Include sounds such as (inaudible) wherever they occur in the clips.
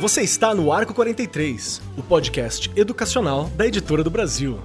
Você está no Arco 43, o podcast educacional da Editora do Brasil.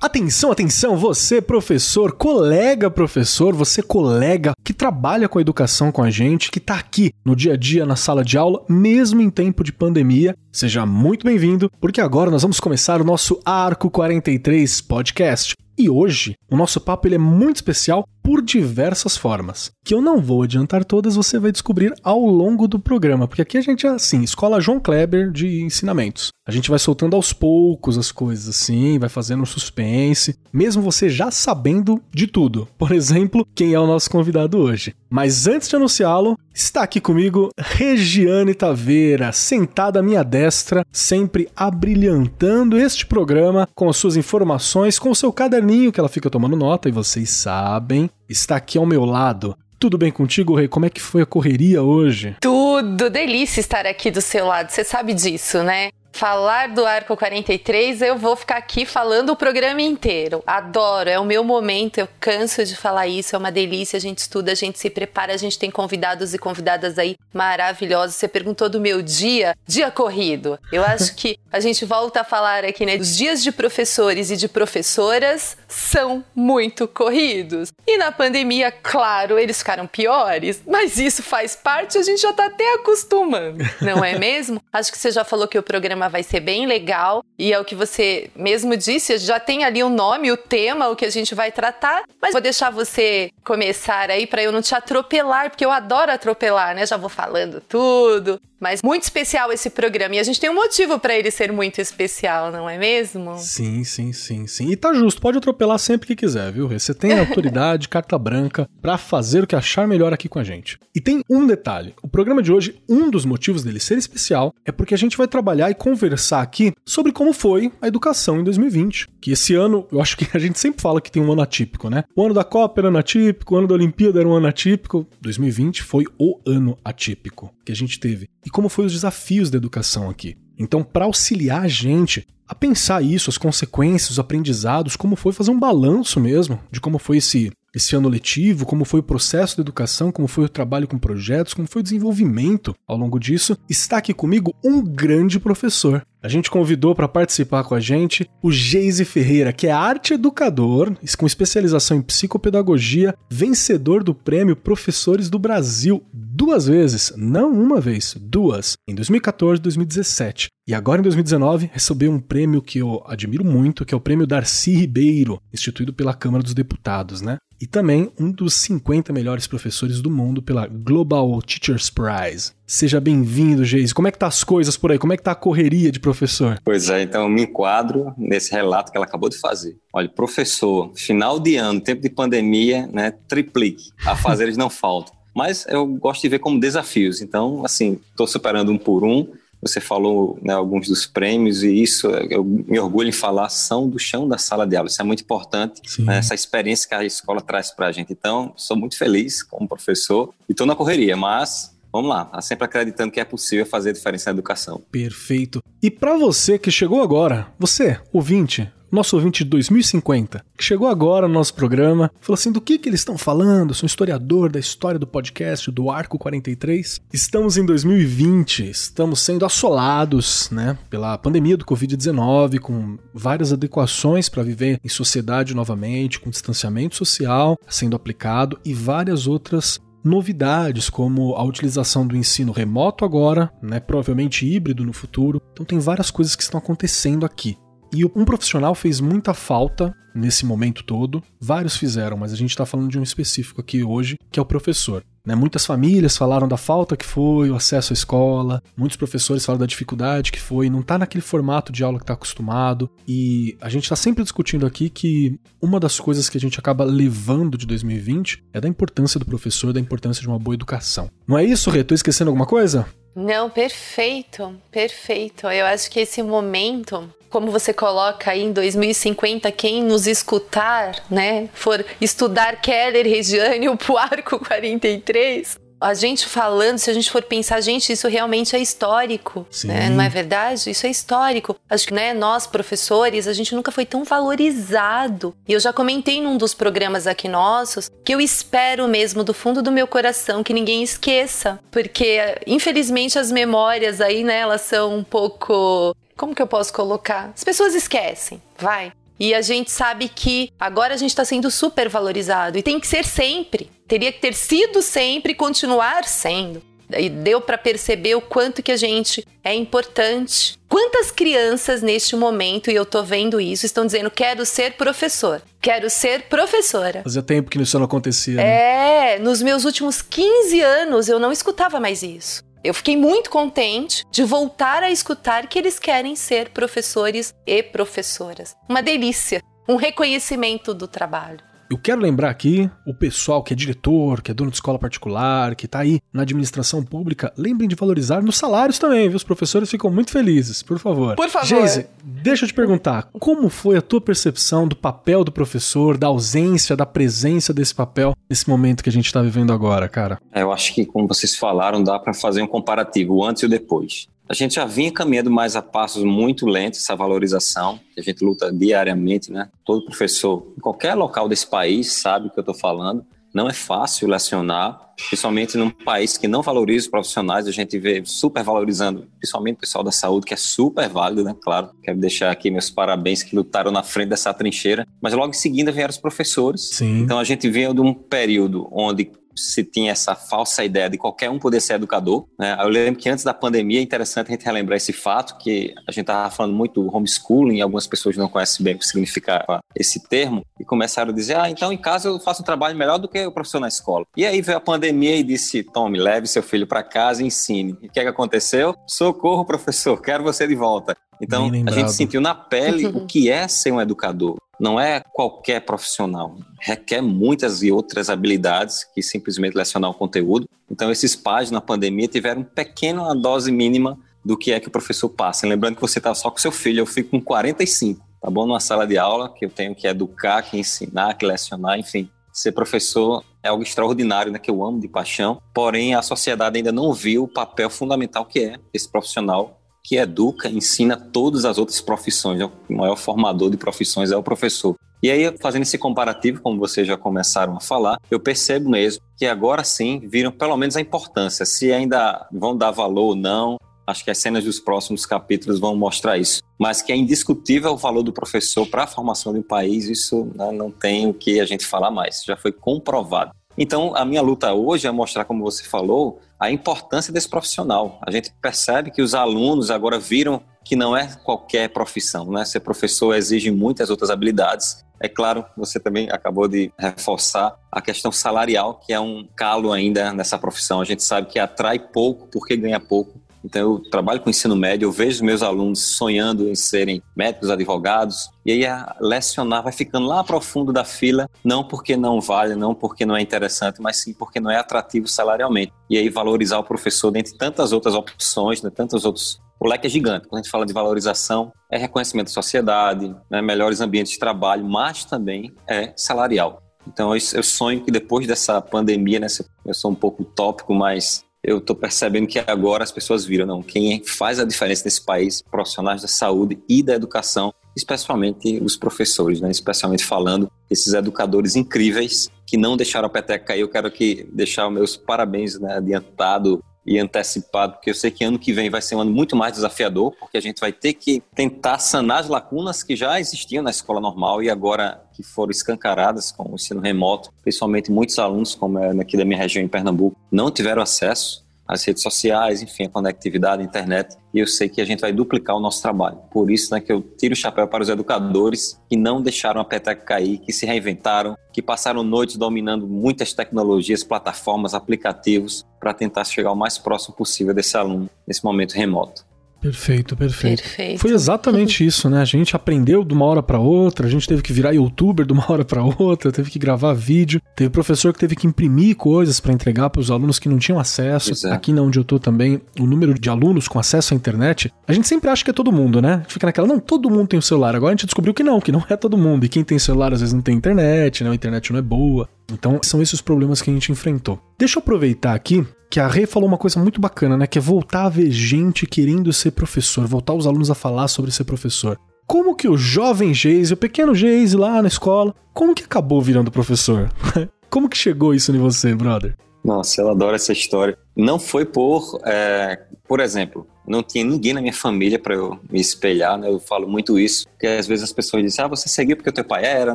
Atenção, atenção, você professor, colega professor, você colega que trabalha com a educação com a gente, que está aqui no dia a dia na sala de aula, mesmo em tempo de pandemia, seja muito bem-vindo, porque agora nós vamos começar o nosso Arco 43 podcast. E hoje, o nosso papo ele é muito especial por diversas formas, que eu não vou adiantar todas, você vai descobrir ao longo do programa, porque aqui a gente é assim, escola João Kleber de ensinamentos. A gente vai soltando aos poucos as coisas assim, vai fazendo suspense, mesmo você já sabendo de tudo. Por exemplo, quem é o nosso convidado hoje. Mas antes de anunciá-lo, está aqui comigo Regiane Taveira, sentada à minha destra, sempre abrilhantando este programa com as suas informações, com o seu caderninho que ela fica tomando nota, e vocês sabem está aqui ao meu lado. Tudo bem contigo, Rei? Como é que foi a correria hoje? Tudo, delícia estar aqui do seu lado. Você sabe disso, né? Falar do Arco 43, eu vou ficar aqui falando o programa inteiro. Adoro, é o meu momento, eu canso de falar isso, é uma delícia. A gente estuda, a gente se prepara, a gente tem convidados e convidadas aí maravilhosos. Você perguntou do meu dia, dia corrido. Eu acho que a gente volta a falar aqui, né? Os dias de professores e de professoras são muito corridos. E na pandemia, claro, eles ficaram piores, mas isso faz parte, a gente já tá até acostumando, não é mesmo? Acho que você já falou que o programa programa vai ser bem legal. E é o que você mesmo disse, já tem ali o nome, o tema, o que a gente vai tratar. Mas vou deixar você começar aí para eu não te atropelar, porque eu adoro atropelar, né? Já vou falando tudo. Mas muito especial esse programa. E a gente tem um motivo para ele ser muito especial, não é mesmo? Sim, sim, sim, sim. E tá justo, pode atropelar sempre que quiser, viu? Você tem autoridade, (laughs) carta branca, para fazer o que achar melhor aqui com a gente. E tem um detalhe: o programa de hoje, um dos motivos dele ser especial é porque a gente vai trabalhar e conversar aqui sobre como foi a educação em 2020. Que esse ano, eu acho que a gente sempre fala que tem um ano atípico, né? O ano da Copa era ano atípico, o ano da Olimpíada era um ano atípico. 2020 foi o ano atípico que a gente teve e como foram os desafios da educação aqui. Então, para auxiliar a gente a pensar isso, as consequências, os aprendizados, como foi fazer um balanço mesmo de como foi esse esse ano letivo, como foi o processo de educação, como foi o trabalho com projetos, como foi o desenvolvimento ao longo disso, está aqui comigo um grande professor. A gente convidou para participar com a gente o Geise Ferreira, que é arte educador, com especialização em psicopedagogia, vencedor do prêmio Professores do Brasil duas vezes, não uma vez, duas, em 2014 e 2017. E agora em 2019 recebeu um prêmio que eu admiro muito, que é o Prêmio Darcy Ribeiro, instituído pela Câmara dos Deputados, né? E também um dos 50 melhores professores do mundo pela Global Teachers Prize. Seja bem-vindo, Geise. Como é que tá as coisas por aí? Como é que tá a correria de professor? Pois é, então eu me enquadro nesse relato que ela acabou de fazer. Olha, professor, final de ano, tempo de pandemia, né, triplique. A fazer eles não faltam. Mas eu gosto de ver como desafios. Então, assim, estou superando um por um. Você falou né, alguns dos prêmios e isso eu me orgulho em falar são do chão da sala de aula. Isso é muito importante, né, essa experiência que a escola traz para a gente. Então, sou muito feliz como professor e estou na correria, mas vamos lá, tá sempre acreditando que é possível fazer diferença na educação. Perfeito. E para você que chegou agora, você, ouvinte, nosso ouvinte de 2050, que chegou agora no nosso programa, falou assim: do que, que eles estão falando? Eu sou um historiador da história do podcast, do Arco 43. Estamos em 2020, estamos sendo assolados né, pela pandemia do Covid-19, com várias adequações para viver em sociedade novamente, com distanciamento social sendo aplicado e várias outras novidades como a utilização do ensino remoto agora, né, provavelmente híbrido no futuro. Então tem várias coisas que estão acontecendo aqui. E um profissional fez muita falta nesse momento todo. Vários fizeram, mas a gente está falando de um específico aqui hoje, que é o professor. Né? Muitas famílias falaram da falta que foi, o acesso à escola, muitos professores falaram da dificuldade que foi, não está naquele formato de aula que está acostumado. E a gente está sempre discutindo aqui que uma das coisas que a gente acaba levando de 2020 é da importância do professor, da importância de uma boa educação. Não é isso, Rê? Tô esquecendo alguma coisa? Não, perfeito, perfeito. Eu acho que esse momento como você coloca aí em 2050, quem nos escutar, né, for estudar Keller, Regiane ou Arco 43, a gente falando, se a gente for pensar, gente, isso realmente é histórico, né? não é verdade? Isso é histórico. Acho que, né, nós professores, a gente nunca foi tão valorizado. E eu já comentei num dos programas aqui nossos que eu espero mesmo do fundo do meu coração que ninguém esqueça, porque infelizmente as memórias aí, né, elas são um pouco como que eu posso colocar? As pessoas esquecem, vai. E a gente sabe que agora a gente está sendo super valorizado e tem que ser sempre. Teria que ter sido sempre e continuar sendo. E deu para perceber o quanto que a gente é importante. Quantas crianças neste momento, e eu tô vendo isso, estão dizendo: quero ser professor, quero ser professora. Fazia tempo que isso não acontecia. Né? É, nos meus últimos 15 anos eu não escutava mais isso. Eu fiquei muito contente de voltar a escutar que eles querem ser professores e professoras. Uma delícia, um reconhecimento do trabalho. Eu quero lembrar aqui o pessoal que é diretor, que é dono de escola particular, que está aí na administração pública, lembrem de valorizar nos salários também, viu? Os professores ficam muito felizes, por favor. Por favor. Geise, deixa eu te perguntar, como foi a tua percepção do papel do professor, da ausência, da presença desse papel nesse momento que a gente está vivendo agora, cara? É, eu acho que, como vocês falaram, dá para fazer um comparativo, o antes e o depois. A gente já vinha caminhando mais a passos muito lentos essa valorização, que a gente luta diariamente, né? Todo professor, em qualquer local desse país, sabe o que eu estou falando. Não é fácil lecionar, principalmente num país que não valoriza os profissionais. A gente vê super valorizando, principalmente o pessoal da saúde, que é super válido, né? Claro, quero deixar aqui meus parabéns que lutaram na frente dessa trincheira. Mas logo em seguida vieram os professores. Sim. Então a gente veio de um período onde se tinha essa falsa ideia de qualquer um poder ser educador. Né? Eu lembro que antes da pandemia é interessante a gente relembrar esse fato, que a gente estava falando muito do homeschooling, e algumas pessoas não conhecem bem o que significa esse termo, e começaram a dizer, ah, então em casa eu faço um trabalho melhor do que o professor na escola. E aí veio a pandemia e disse, tome, leve seu filho para casa e ensine. E o que, é que aconteceu? Socorro, professor, quero você de volta. Então, a gente sentiu na pele o (laughs) que é ser um educador. Não é qualquer profissional. Requer muitas e outras habilidades que simplesmente lecionar o conteúdo. Então, esses pais na pandemia tiveram uma pequena dose mínima do que é que o professor passa. Lembrando que você está só com seu filho, eu fico com 45, tá bom? Numa sala de aula que eu tenho que educar, que ensinar, que lecionar, enfim. Ser professor é algo extraordinário, né, que eu amo de paixão. Porém, a sociedade ainda não viu o papel fundamental que é esse profissional que educa, ensina todas as outras profissões. O maior formador de profissões é o professor. E aí, fazendo esse comparativo, como vocês já começaram a falar, eu percebo mesmo que agora sim viram pelo menos a importância. Se ainda vão dar valor ou não, acho que as cenas dos próximos capítulos vão mostrar isso. Mas que é indiscutível o valor do professor para a formação de um país, isso né, não tem o que a gente falar mais, já foi comprovado. Então, a minha luta hoje é mostrar, como você falou, a importância desse profissional. A gente percebe que os alunos agora viram que não é qualquer profissão, né? Ser professor exige muitas outras habilidades. É claro, você também acabou de reforçar a questão salarial, que é um calo ainda nessa profissão. A gente sabe que atrai pouco porque ganha pouco. Então, eu trabalho com ensino médio, eu vejo meus alunos sonhando em serem médicos, advogados, e aí a lecionar vai ficando lá profundo da fila, não porque não vale, não porque não é interessante, mas sim porque não é atrativo salarialmente. E aí valorizar o professor dentre tantas outras opções, né, tantos outros o leque é gigante. Quando a gente fala de valorização, é reconhecimento da sociedade, né, melhores ambientes de trabalho, mas também é salarial. Então, eu sonho que depois dessa pandemia, né, eu sou um pouco utópico, mas eu estou percebendo que agora as pessoas viram, não, quem faz a diferença nesse país, profissionais da saúde e da educação, especialmente os professores, né? especialmente falando esses educadores incríveis que não deixaram a peteca cair. Eu quero aqui deixar meus parabéns né, adiantado e antecipado, porque eu sei que ano que vem vai ser um ano muito mais desafiador, porque a gente vai ter que tentar sanar as lacunas que já existiam na escola normal e agora que foram escancaradas com o ensino remoto, principalmente muitos alunos, como é aqui da minha região em Pernambuco, não tiveram acesso às redes sociais, enfim, a conectividade, a internet, e eu sei que a gente vai duplicar o nosso trabalho. Por isso né, que eu tiro o chapéu para os educadores que não deixaram a peteca cair, que se reinventaram, que passaram noites dominando muitas tecnologias, plataformas, aplicativos, para tentar chegar o mais próximo possível desse aluno nesse momento remoto. Perfeito, perfeito, perfeito. Foi exatamente (laughs) isso, né? A gente aprendeu de uma hora para outra, a gente teve que virar youtuber de uma (laughs) hora para outra, teve que gravar vídeo, teve professor que teve que imprimir coisas para entregar para os alunos que não tinham acesso. Exato. Aqui na onde eu tô também, o número de alunos com acesso à internet, a gente sempre acha que é todo mundo, né? A gente fica naquela, não, todo mundo tem o um celular. Agora a gente descobriu que não, que não é todo mundo. E quem tem celular às vezes não tem internet, né? A internet não é boa. Então, são esses os problemas que a gente enfrentou. Deixa eu aproveitar aqui que a Rê falou uma coisa muito bacana, né? Que é voltar a ver gente querendo ser professor, voltar os alunos a falar sobre ser professor. Como que o jovem Geise, o pequeno Geise lá na escola, como que acabou virando professor? (laughs) como que chegou isso em você, brother? Nossa, eu adoro essa história. Não foi por, é, por exemplo, não tinha ninguém na minha família para eu me espelhar, né? Eu falo muito isso, porque às vezes as pessoas dizem, ah, você seguiu porque o teu pai era,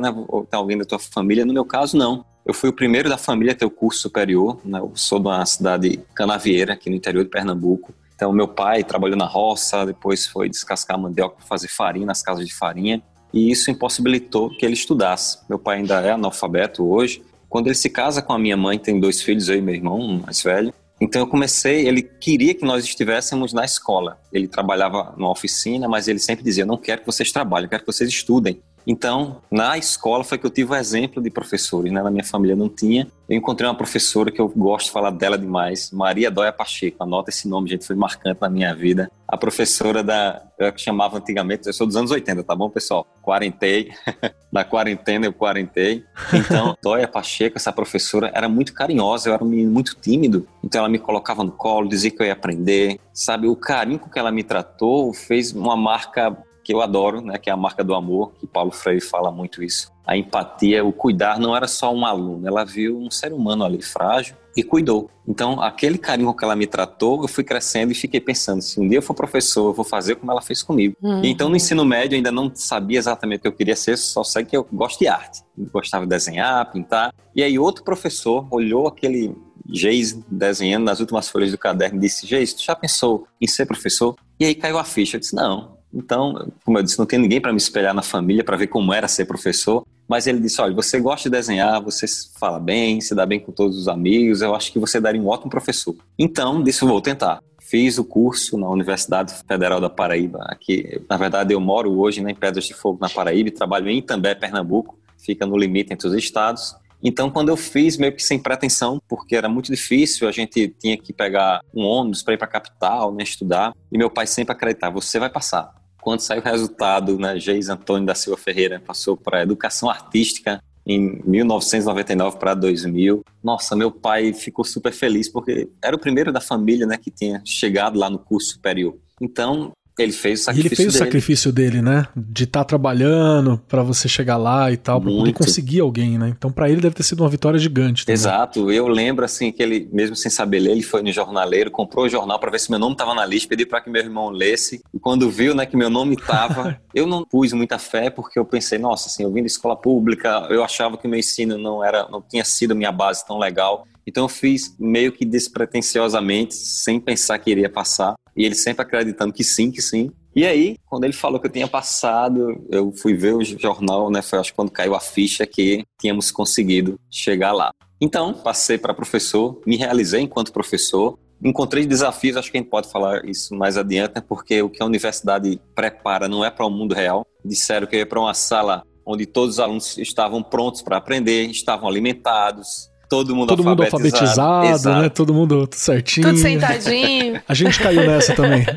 né? Ou tem alguém da tua família. No meu caso, não. Eu fui o primeiro da família a ter o curso superior, né? Eu sou de uma cidade canavieira, aqui no interior de Pernambuco. Então, meu pai trabalhou na roça, depois foi descascar mandioca para fazer farinha nas casas de farinha, e isso impossibilitou que ele estudasse. Meu pai ainda é analfabeto hoje. Quando ele se casa com a minha mãe, tem dois filhos, eu e meu irmão, mais velho, então eu comecei, ele queria que nós estivéssemos na escola. Ele trabalhava numa oficina, mas ele sempre dizia: "Não quero que vocês trabalhem, quero que vocês estudem". Então, na escola foi que eu tive o exemplo de professores, né? Na minha família não tinha. Eu encontrei uma professora que eu gosto de falar dela demais, Maria Dóia Pacheco. Anota esse nome, gente, foi marcante na minha vida. A professora da, eu chamava antigamente, eu sou dos anos 80, tá bom, pessoal? Quarentei, (laughs) na quarentena eu quarentei. Então, (laughs) Dóia Pacheco, essa professora, era muito carinhosa, eu era um menino muito tímido, então ela me colocava no colo, dizia que eu ia aprender, sabe? O carinho com que ela me tratou fez uma marca que eu adoro, né, que é a marca do amor, que Paulo Freire fala muito isso. A empatia, o cuidar não era só um aluno, ela viu um ser humano ali frágil e cuidou. Então, aquele carinho que ela me tratou, eu fui crescendo e fiquei pensando, se um dia eu for professor, eu vou fazer como ela fez comigo. Uhum. então, no ensino médio, eu ainda não sabia exatamente o que eu queria ser, só sei que eu gosto de arte. Eu gostava de desenhar, pintar. E aí, outro professor olhou aquele Geis desenhando nas últimas folhas do caderno e disse, Geis, tu já pensou em ser professor? E aí caiu a ficha. Eu disse, não, então, como eu disse, não tem ninguém para me espelhar na família para ver como era ser professor. Mas ele disse: olha, você gosta de desenhar, você fala bem, se dá bem com todos os amigos, eu acho que você daria um ótimo professor. Então, disse: vou tentar. Fiz o curso na Universidade Federal da Paraíba. Aqui, na verdade, eu moro hoje né, em Pedras de Fogo, na Paraíba, e trabalho em Itambé, Pernambuco, fica no limite entre os estados. Então, quando eu fiz, meio que sem pretensão, porque era muito difícil, a gente tinha que pegar um ônibus para ir para a capital, né, estudar, e meu pai sempre acreditava: você vai passar quando saiu o resultado, né, Geis Antônio da Silva Ferreira passou para Educação Artística em 1999 para 2000. Nossa, meu pai ficou super feliz porque era o primeiro da família, né, que tinha chegado lá no curso superior. Então, ele fez o sacrifício Ele fez dele. o sacrifício dele, né? De estar tá trabalhando para você chegar lá e tal, para poder conseguir alguém, né? Então para ele deve ter sido uma vitória gigante. Também. Exato. Eu lembro assim que ele, mesmo sem saber ler, ele foi no jornaleiro, comprou o jornal para ver se meu nome estava na lista, pediu para que meu irmão lesse. E quando viu, né, que meu nome estava, (laughs) eu não pus muita fé porque eu pensei, nossa, assim, eu vim da escola pública, eu achava que o meu ensino não era, não tinha sido minha base tão legal. Então eu fiz meio que despretensiosamente, sem pensar que iria passar. E ele sempre acreditando que sim, que sim. E aí, quando ele falou que eu tinha passado, eu fui ver o jornal, né? Foi acho que quando caiu a ficha que tínhamos conseguido chegar lá. Então, passei para professor, me realizei enquanto professor. Encontrei desafios, acho que a gente pode falar isso mais adiante, né? porque o que a universidade prepara não é para o mundo real. Disseram que eu ia para uma sala onde todos os alunos estavam prontos para aprender, estavam alimentados, todo mundo todo mundo alfabetizado, né? Todo mundo certinho. Tudo sentadinho. A gente caiu nessa também. (laughs)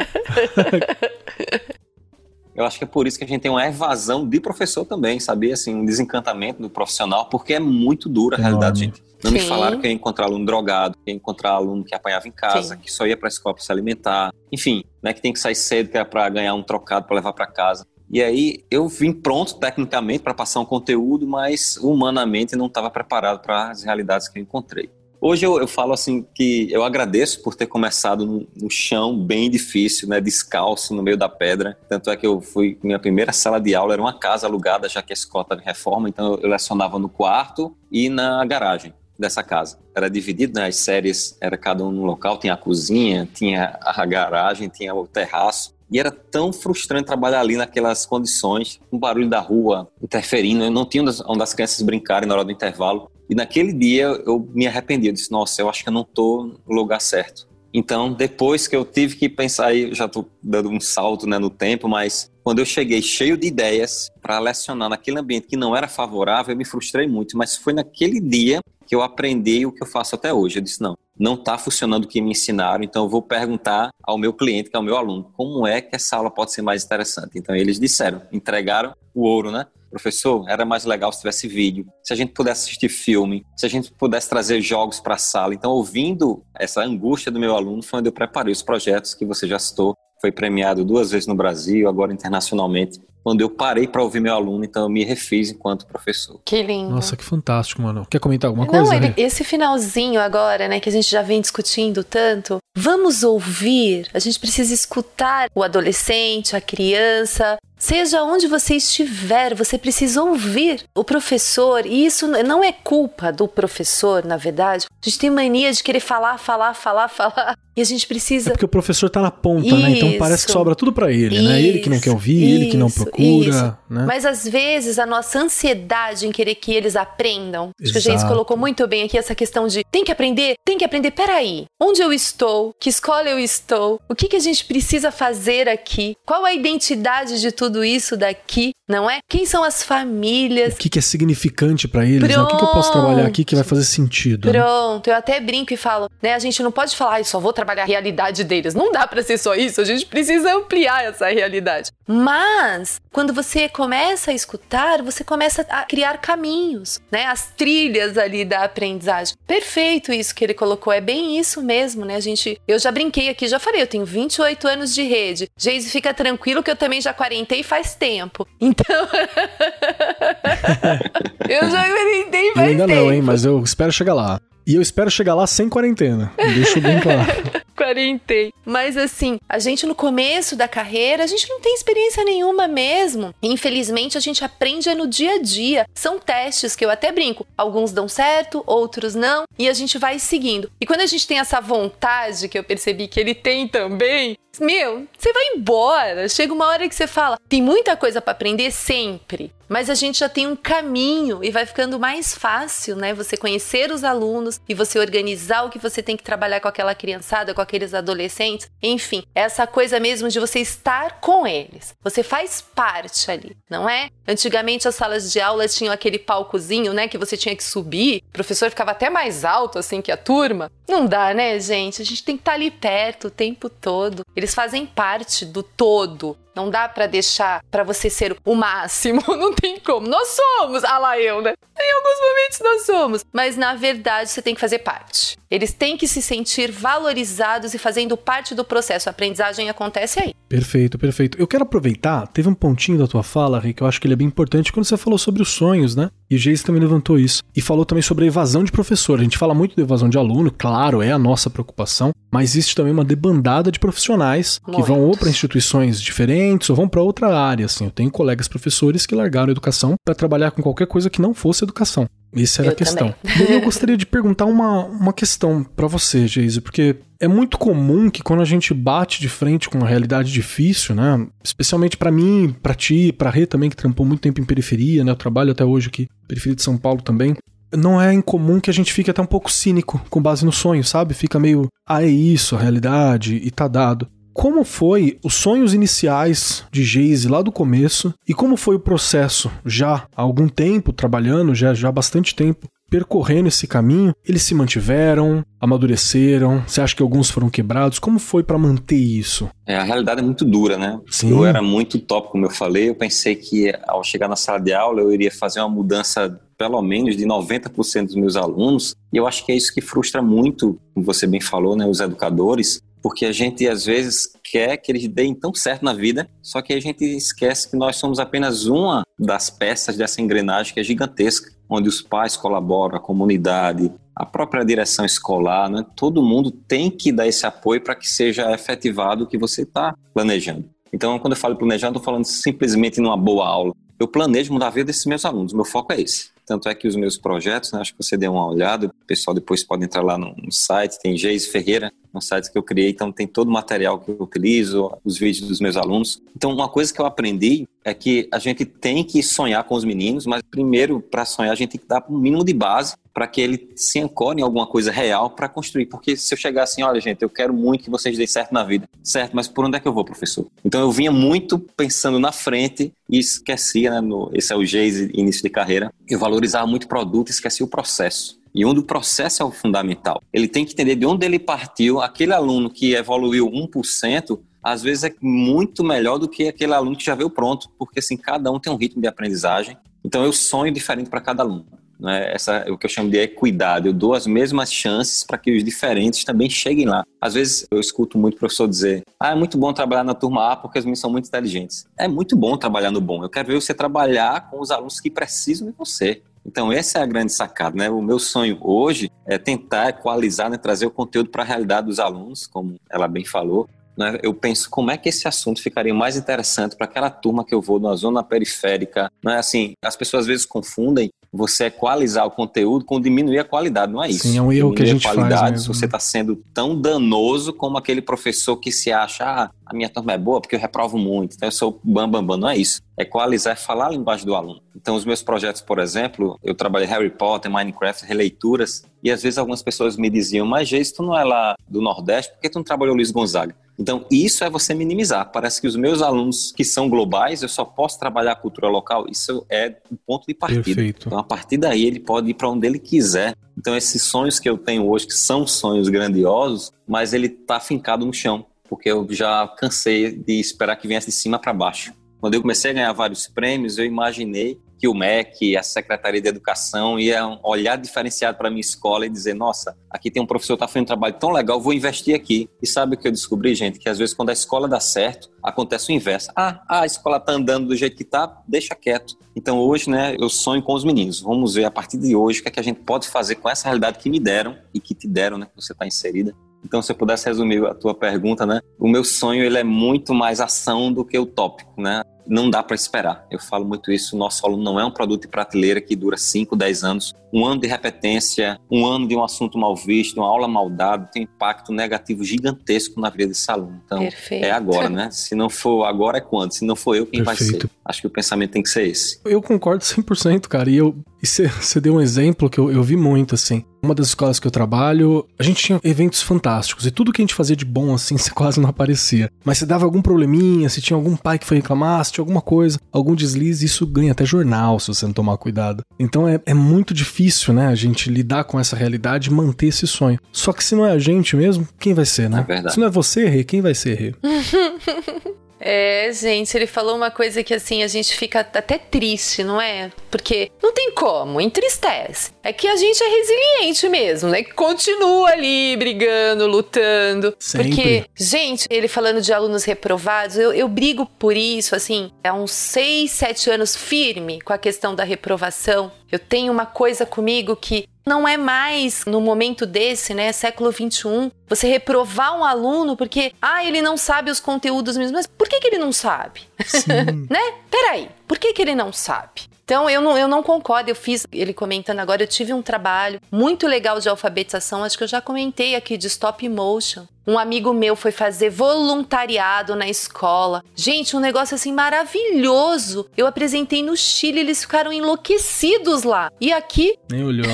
Eu acho que é por isso que a gente tem uma evasão de professor também, sabia? Assim, um desencantamento do profissional, porque é muito dura a realidade, gente. Não Sim. me falaram que ia encontrar aluno drogado, que ia encontrar aluno que apanhava em casa, Sim. que só ia para a escola para se alimentar. Enfim, né, que tem que sair cedo que é para ganhar um trocado para levar para casa. E aí eu vim pronto tecnicamente para passar um conteúdo, mas humanamente não estava preparado para as realidades que eu encontrei. Hoje eu, eu, falo assim que eu agradeço por ter começado no, no, chão bem difícil, né, descalço no meio da pedra. Tanto é que eu fui minha primeira sala de aula era uma casa alugada já que a escola estava em reforma, então eu lecionava no quarto e na garagem dessa casa. Era dividido, né, as séries era cada um no local, tinha a cozinha, tinha a garagem, tinha o terraço. E era tão frustrante trabalhar ali naquelas condições, o barulho da rua interferindo, eu não tinha onde as crianças brincarem na hora do intervalo. E naquele dia eu me arrependi, eu disse, nossa, eu acho que eu não estou no lugar certo. Então, depois que eu tive que pensar, aí já estou dando um salto né, no tempo, mas quando eu cheguei cheio de ideias para lecionar naquele ambiente que não era favorável, eu me frustrei muito. Mas foi naquele dia que eu aprendi o que eu faço até hoje. Eu disse: não, não está funcionando o que me ensinaram, então eu vou perguntar ao meu cliente, que é o meu aluno, como é que essa aula pode ser mais interessante. Então eles disseram, entregaram o ouro, né? professor, era mais legal se tivesse vídeo, se a gente pudesse assistir filme, se a gente pudesse trazer jogos para a sala. Então, ouvindo essa angústia do meu aluno, foi onde eu preparei os projetos que você já citou. Foi premiado duas vezes no Brasil, agora internacionalmente quando eu parei para ouvir meu aluno, então eu me refiz enquanto professor. Que lindo. Nossa, que fantástico, mano. Quer comentar alguma coisa? Não, esse finalzinho agora, né, que a gente já vem discutindo tanto, vamos ouvir, a gente precisa escutar o adolescente, a criança, Seja onde você estiver, você precisa ouvir o professor, e isso não é culpa do professor, na verdade. A gente tem mania de querer falar, falar, falar, falar, e a gente precisa. É porque o professor tá na ponta, isso, né? Então parece que sobra tudo para ele, isso, né? Ele que não quer ouvir, isso, ele que não procura, né? Mas às vezes a nossa ansiedade em querer que eles aprendam. Acho que a gente colocou muito bem aqui essa questão de tem que aprender, tem que aprender. Peraí, onde eu estou? Que escola eu estou? O que, que a gente precisa fazer aqui? Qual a identidade de tudo isso daqui, não é? Quem são as famílias? O que, que é significante para eles? Né? O que, que, eu posso trabalhar aqui que vai fazer sentido? Né? Pronto, né? eu até brinco e falo, né? A gente não pode falar, ah, só vou trabalhar a realidade deles. Não dá para ser só isso, a gente precisa ampliar essa realidade. Mas, quando você começa a escutar, você começa a criar caminhos, né? As trilhas ali da aprendizagem. Perfeito isso que ele colocou, é bem isso mesmo, né? A gente, eu já brinquei aqui, já falei, eu tenho 28 anos de rede. Geise, fica tranquilo que eu também já quarentei faz tempo. Então. (laughs) eu já experimentei eu ainda tempo. não, hein? Mas eu espero chegar lá. E eu espero chegar lá sem quarentena. Deixo bem claro. (laughs) Quarentei. Mas assim, a gente no começo da carreira, a gente não tem experiência nenhuma mesmo. Infelizmente, a gente aprende no dia a dia. São testes que eu até brinco. Alguns dão certo, outros não. E a gente vai seguindo. E quando a gente tem essa vontade, que eu percebi que ele tem também, meu, você vai embora. Chega uma hora que você fala, tem muita coisa para aprender sempre, mas a gente já tem um caminho e vai ficando mais fácil, né? Você conhecer os alunos e você organizar o que você tem que trabalhar com aquela criançada, com aqueles adolescentes. Enfim, essa coisa mesmo de você estar com eles. Você faz parte ali, não é? Antigamente as salas de aula tinham aquele palcozinho, né, que você tinha que subir. O professor ficava até mais alto assim que a turma. Não dá, né, gente? A gente tem que estar ali perto o tempo todo. Eles fazem parte do todo. Não dá para deixar para você ser o máximo, (laughs) não tem como. Nós somos, ah lá eu, né? Em alguns momentos nós somos, mas na verdade você tem que fazer parte. Eles têm que se sentir valorizados e fazendo parte do processo. A aprendizagem acontece aí. Perfeito, perfeito. Eu quero aproveitar, teve um pontinho da tua fala, Rick, eu acho que ele é bem importante quando você falou sobre os sonhos, né? E o Geis também levantou isso. E falou também sobre a evasão de professor. A gente fala muito de evasão de aluno, claro, é a nossa preocupação, mas existe também uma debandada de profissionais muito. que vão ou para instituições diferentes ou vão para outra área, assim. Eu tenho colegas professores que largaram a educação para trabalhar com qualquer coisa que não fosse educação. Essa era eu a questão. Também. E eu (laughs) gostaria de perguntar uma, uma questão para você, Geise, porque é muito comum que quando a gente bate de frente com uma realidade difícil, né? Especialmente para mim, para ti, para Rê também, que trampou muito tempo em periferia, né? Eu trabalho até hoje aqui, periferia de São Paulo também. Não é incomum que a gente fique até um pouco cínico com base no sonho, sabe? Fica meio, ah, é isso, a realidade, e tá dado como foi os sonhos iniciais de Geise lá do começo e como foi o processo já há algum tempo trabalhando, já já há bastante tempo percorrendo esse caminho, eles se mantiveram, amadureceram? Você acha que alguns foram quebrados? Como foi para manter isso? É, a realidade é muito dura, né? Sim. Eu era muito top, como eu falei. Eu pensei que ao chegar na sala de aula eu iria fazer uma mudança pelo menos de 90% dos meus alunos. E eu acho que é isso que frustra muito, como você bem falou, né, os educadores, porque a gente às vezes quer que eles deem tão certo na vida, só que a gente esquece que nós somos apenas uma das peças dessa engrenagem que é gigantesca, onde os pais colaboram, a comunidade, a própria direção escolar, né? todo mundo tem que dar esse apoio para que seja efetivado o que você está planejando. Então, quando eu falo planejar, não estou falando simplesmente numa boa aula. Eu planejo mudar a vida desses meus alunos, meu foco é esse. Tanto é que os meus projetos, né, acho que você deu uma olhada, o pessoal depois pode entrar lá no, site, tem Geis Ferreira, no site que eu criei, então tem todo o material que eu utilizo, os vídeos dos meus alunos. Então, uma coisa que eu aprendi é que a gente tem que sonhar com os meninos, mas primeiro, para sonhar, a gente tem que dar um mínimo de base para que ele se ancore em alguma coisa real para construir. Porque se eu chegar assim, olha, gente, eu quero muito que vocês deem certo na vida. Certo, mas por onde é que eu vou, professor? Então eu vinha muito pensando na frente e esquecia, né, no, esse é o Geise, início de carreira, eu valorizava muito o produto e esquecia o processo e onde o processo é o fundamental. Ele tem que entender de onde ele partiu, aquele aluno que evoluiu 1%, às vezes é muito melhor do que aquele aluno que já veio pronto, porque assim, cada um tem um ritmo de aprendizagem. Então eu sonho diferente para cada aluno. Né? Essa o que eu chamo de equidade. Eu dou as mesmas chances para que os diferentes também cheguem lá. Às vezes eu escuto muito o professor dizer: Ah, é muito bom trabalhar na turma A porque os meninos são muito inteligentes. É muito bom trabalhar no bom. Eu quero ver você trabalhar com os alunos que precisam de você. Então, essa é a grande sacada, né? O meu sonho hoje é tentar equalizar, né? trazer o conteúdo para a realidade dos alunos, como ela bem falou, né, eu penso como é que esse assunto ficaria mais interessante para aquela turma que eu vou na zona periférica. Né? Assim, as pessoas às vezes confundem você equalizar o conteúdo com diminuir a qualidade, não é isso? Sim, é um erro que a gente a qualidade, faz mesmo. Você está sendo tão danoso como aquele professor que se acha, ah, a minha turma é boa porque eu reprovo muito, então eu sou bam, bam, bam. Não é isso. Equalizar é falar a linguagem do aluno. Então, os meus projetos, por exemplo, eu trabalhei Harry Potter, Minecraft, releituras, e às vezes algumas pessoas me diziam, mas Geis, tu não é lá do Nordeste, por que tu não trabalhou Luiz Gonzaga? Então, isso é você minimizar. Parece que os meus alunos que são globais, eu só posso trabalhar a cultura local. Isso é o ponto de partida. Perfeito. Então, a partir daí, ele pode ir para onde ele quiser. Então, esses sonhos que eu tenho hoje, que são sonhos grandiosos, mas ele está fincado no chão, porque eu já cansei de esperar que viesse de cima para baixo. Quando eu comecei a ganhar vários prêmios, eu imaginei que o MEC, a Secretaria de Educação iam olhar diferenciado para minha escola e dizer: nossa, aqui tem um professor que está fazendo um trabalho tão legal, vou investir aqui. E sabe o que eu descobri, gente? Que às vezes quando a escola dá certo, acontece o inverso. Ah, a escola está andando do jeito que está, deixa quieto. Então hoje, né, eu sonho com os meninos. Vamos ver a partir de hoje o que, é que a gente pode fazer com essa realidade que me deram e que te deram, né, que você está inserida. Então, se eu pudesse resumir a tua pergunta, né? O meu sonho ele é muito mais ação do que utópico, né? Não dá para esperar. Eu falo muito isso. O nosso aluno não é um produto de prateleira que dura 5, 10 anos. Um ano de repetência, um ano de um assunto mal visto, uma aula mal dada, tem um impacto negativo gigantesco na vida desse aluno. Então, Perfeito. é agora, né? Se não for agora, é quando? Se não for eu, quem Perfeito. vai ser? Acho que o pensamento tem que ser esse. Eu concordo 100%, cara. E eu e você deu um exemplo que eu, eu vi muito, assim. Uma das escolas que eu trabalho, a gente tinha eventos fantásticos. E tudo que a gente fazia de bom, assim, (laughs) você quase não aparecia. Mas se dava algum probleminha, se tinha algum pai que foi reclamar, alguma coisa, algum deslize, isso ganha até jornal se você não tomar cuidado. Então é, é muito difícil, né, a gente lidar com essa realidade e manter esse sonho. Só que se não é a gente mesmo, quem vai ser, né? É verdade. Se não é você, Rê, quem vai ser, Rê? (laughs) É, gente, ele falou uma coisa que assim a gente fica até triste, não é? Porque não tem como, entristece. É que a gente é resiliente mesmo, né? Que continua ali brigando, lutando. Sempre. Porque, gente, ele falando de alunos reprovados, eu, eu brigo por isso, assim, há uns 6, 7 anos firme com a questão da reprovação. Eu tenho uma coisa comigo que não é mais no momento desse, né, século 21, você reprovar um aluno porque, ah, ele não sabe os conteúdos mesmo. Mas por que, que ele não sabe? (laughs) né? Peraí, por que, que ele não sabe? Então eu não, eu não concordo. Eu fiz, ele comentando agora, eu tive um trabalho muito legal de alfabetização, acho que eu já comentei aqui, de stop motion. Um amigo meu foi fazer voluntariado na escola. Gente, um negócio assim maravilhoso. Eu apresentei no Chile, eles ficaram enlouquecidos lá. E aqui. Nem olhou.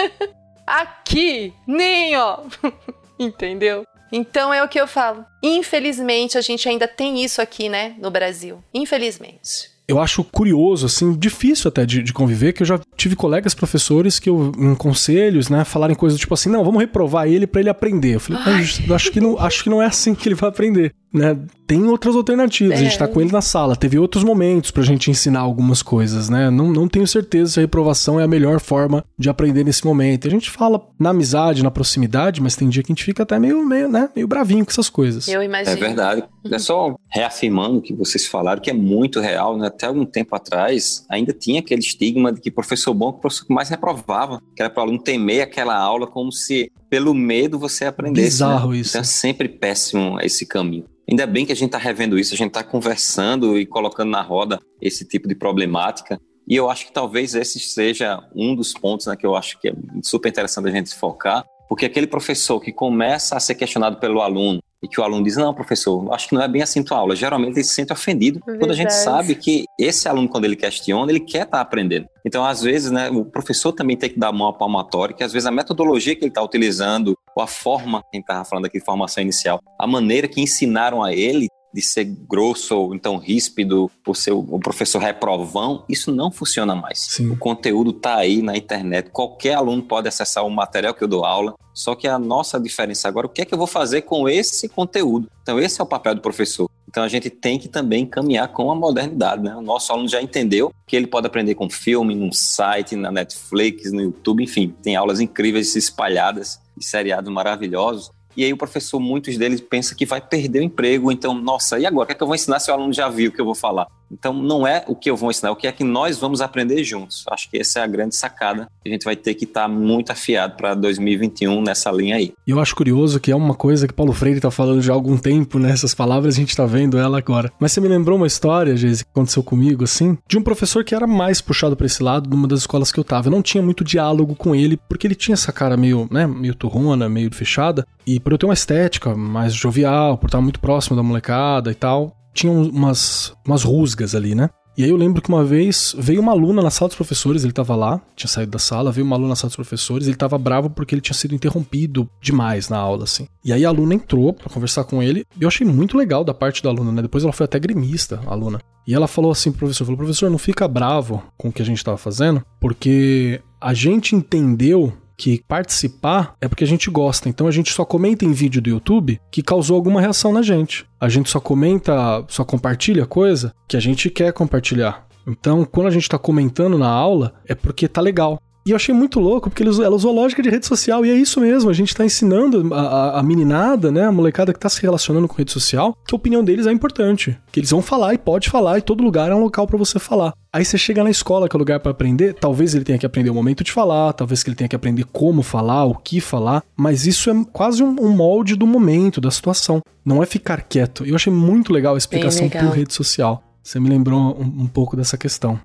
(laughs) aqui, nem ó. (laughs) Entendeu? Então é o que eu falo. Infelizmente, a gente ainda tem isso aqui, né, no Brasil. Infelizmente eu acho curioso, assim, difícil até de, de, conviver, que eu já tive colegas professores que eu, em conselhos, né, falarem coisas tipo assim, não, vamos reprovar ele para ele aprender. Eu falei, acho que, não, acho que não é assim que ele vai aprender né, tem outras alternativas. É. A gente tá com ele na sala. Teve outros momentos pra gente ensinar algumas coisas, né? Não, não tenho certeza se a reprovação é a melhor forma de aprender nesse momento. A gente fala na amizade, na proximidade, mas tem dia que a gente fica até meio, meio, né, meio bravinho com essas coisas. Eu imagino. É verdade. É só reafirmando o que vocês falaram, que é muito real, né? Até algum tempo atrás, ainda tinha aquele estigma de que professor bom é o professor que mais reprovava, que era para o aluno temer aquela aula como se pelo medo você aprendesse. Né? Bizarro né? isso. Então é sempre péssimo esse caminho. Ainda bem que a gente está revendo isso, a gente está conversando e colocando na roda esse tipo de problemática. E eu acho que talvez esse seja um dos pontos né, que eu acho que é super interessante a gente focar, porque aquele professor que começa a ser questionado pelo aluno e que o aluno diz, não, professor, acho que não é bem assim tua aula. Geralmente ele se sente ofendido Verdade. quando a gente sabe que esse aluno, quando ele questiona, ele quer estar tá aprendendo. Então, às vezes, né, o professor também tem que dar mão à palmatória, que às vezes a metodologia que ele está utilizando, a forma, quem estava falando aqui, formação inicial, a maneira que ensinaram a ele de ser grosso ou então ríspido, por ser o professor reprovão, isso não funciona mais. Sim. O conteúdo está aí na internet, qualquer aluno pode acessar o material que eu dou aula, Só que a nossa diferença agora, o que é que eu vou fazer com esse conteúdo? Então, esse é o papel do professor. Então, a gente tem que também caminhar com a modernidade, né? O nosso aluno já entendeu que ele pode aprender com filme, num site, na Netflix, no YouTube, enfim, tem aulas incríveis espalhadas e seriados maravilhosos e aí o professor, muitos deles, pensa que vai perder o emprego, então, nossa, e agora? O que é que eu vou ensinar se o aluno já viu o que eu vou falar? Então, não é o que eu vou ensinar, é o que é que nós vamos aprender juntos. Acho que essa é a grande sacada. A gente vai ter que estar tá muito afiado para 2021 nessa linha aí. E eu acho curioso que é uma coisa que Paulo Freire está falando já há algum tempo, né? Palavras a gente está vendo ela agora. Mas você me lembrou uma história, Geise, que aconteceu comigo, assim, de um professor que era mais puxado para esse lado numa das escolas que eu tava. Eu não tinha muito diálogo com ele, porque ele tinha essa cara meio, né, meio turrona, meio fechada. E por eu ter uma estética mais jovial, por estar muito próximo da molecada e tal, tinha umas, umas rusgas ali, né? E aí eu lembro que uma vez veio uma aluna na sala dos professores, ele tava lá, tinha saído da sala, veio uma aluna na sala dos professores, ele tava bravo porque ele tinha sido interrompido demais na aula, assim. E aí a aluna entrou para conversar com ele, e eu achei muito legal da parte da aluna, né? Depois ela foi até gremista, a aluna. E ela falou assim pro professor, falou, professor, não fica bravo com o que a gente tava fazendo, porque a gente entendeu que participar é porque a gente gosta. Então a gente só comenta em vídeo do YouTube que causou alguma reação na gente. A gente só comenta, só compartilha coisa que a gente quer compartilhar. Então, quando a gente tá comentando na aula, é porque tá legal. E eu achei muito louco, porque ela usou lógica de rede social, e é isso mesmo, a gente tá ensinando a, a, a meninada, né, a molecada que tá se relacionando com rede social, que a opinião deles é importante. Que eles vão falar e pode falar, e todo lugar é um local para você falar. Aí você chega na escola, que é o lugar para aprender, talvez ele tenha que aprender o momento de falar, talvez que ele tenha que aprender como falar, o que falar, mas isso é quase um, um molde do momento, da situação. Não é ficar quieto. Eu achei muito legal a explicação legal. por rede social. Você me lembrou um, um pouco dessa questão.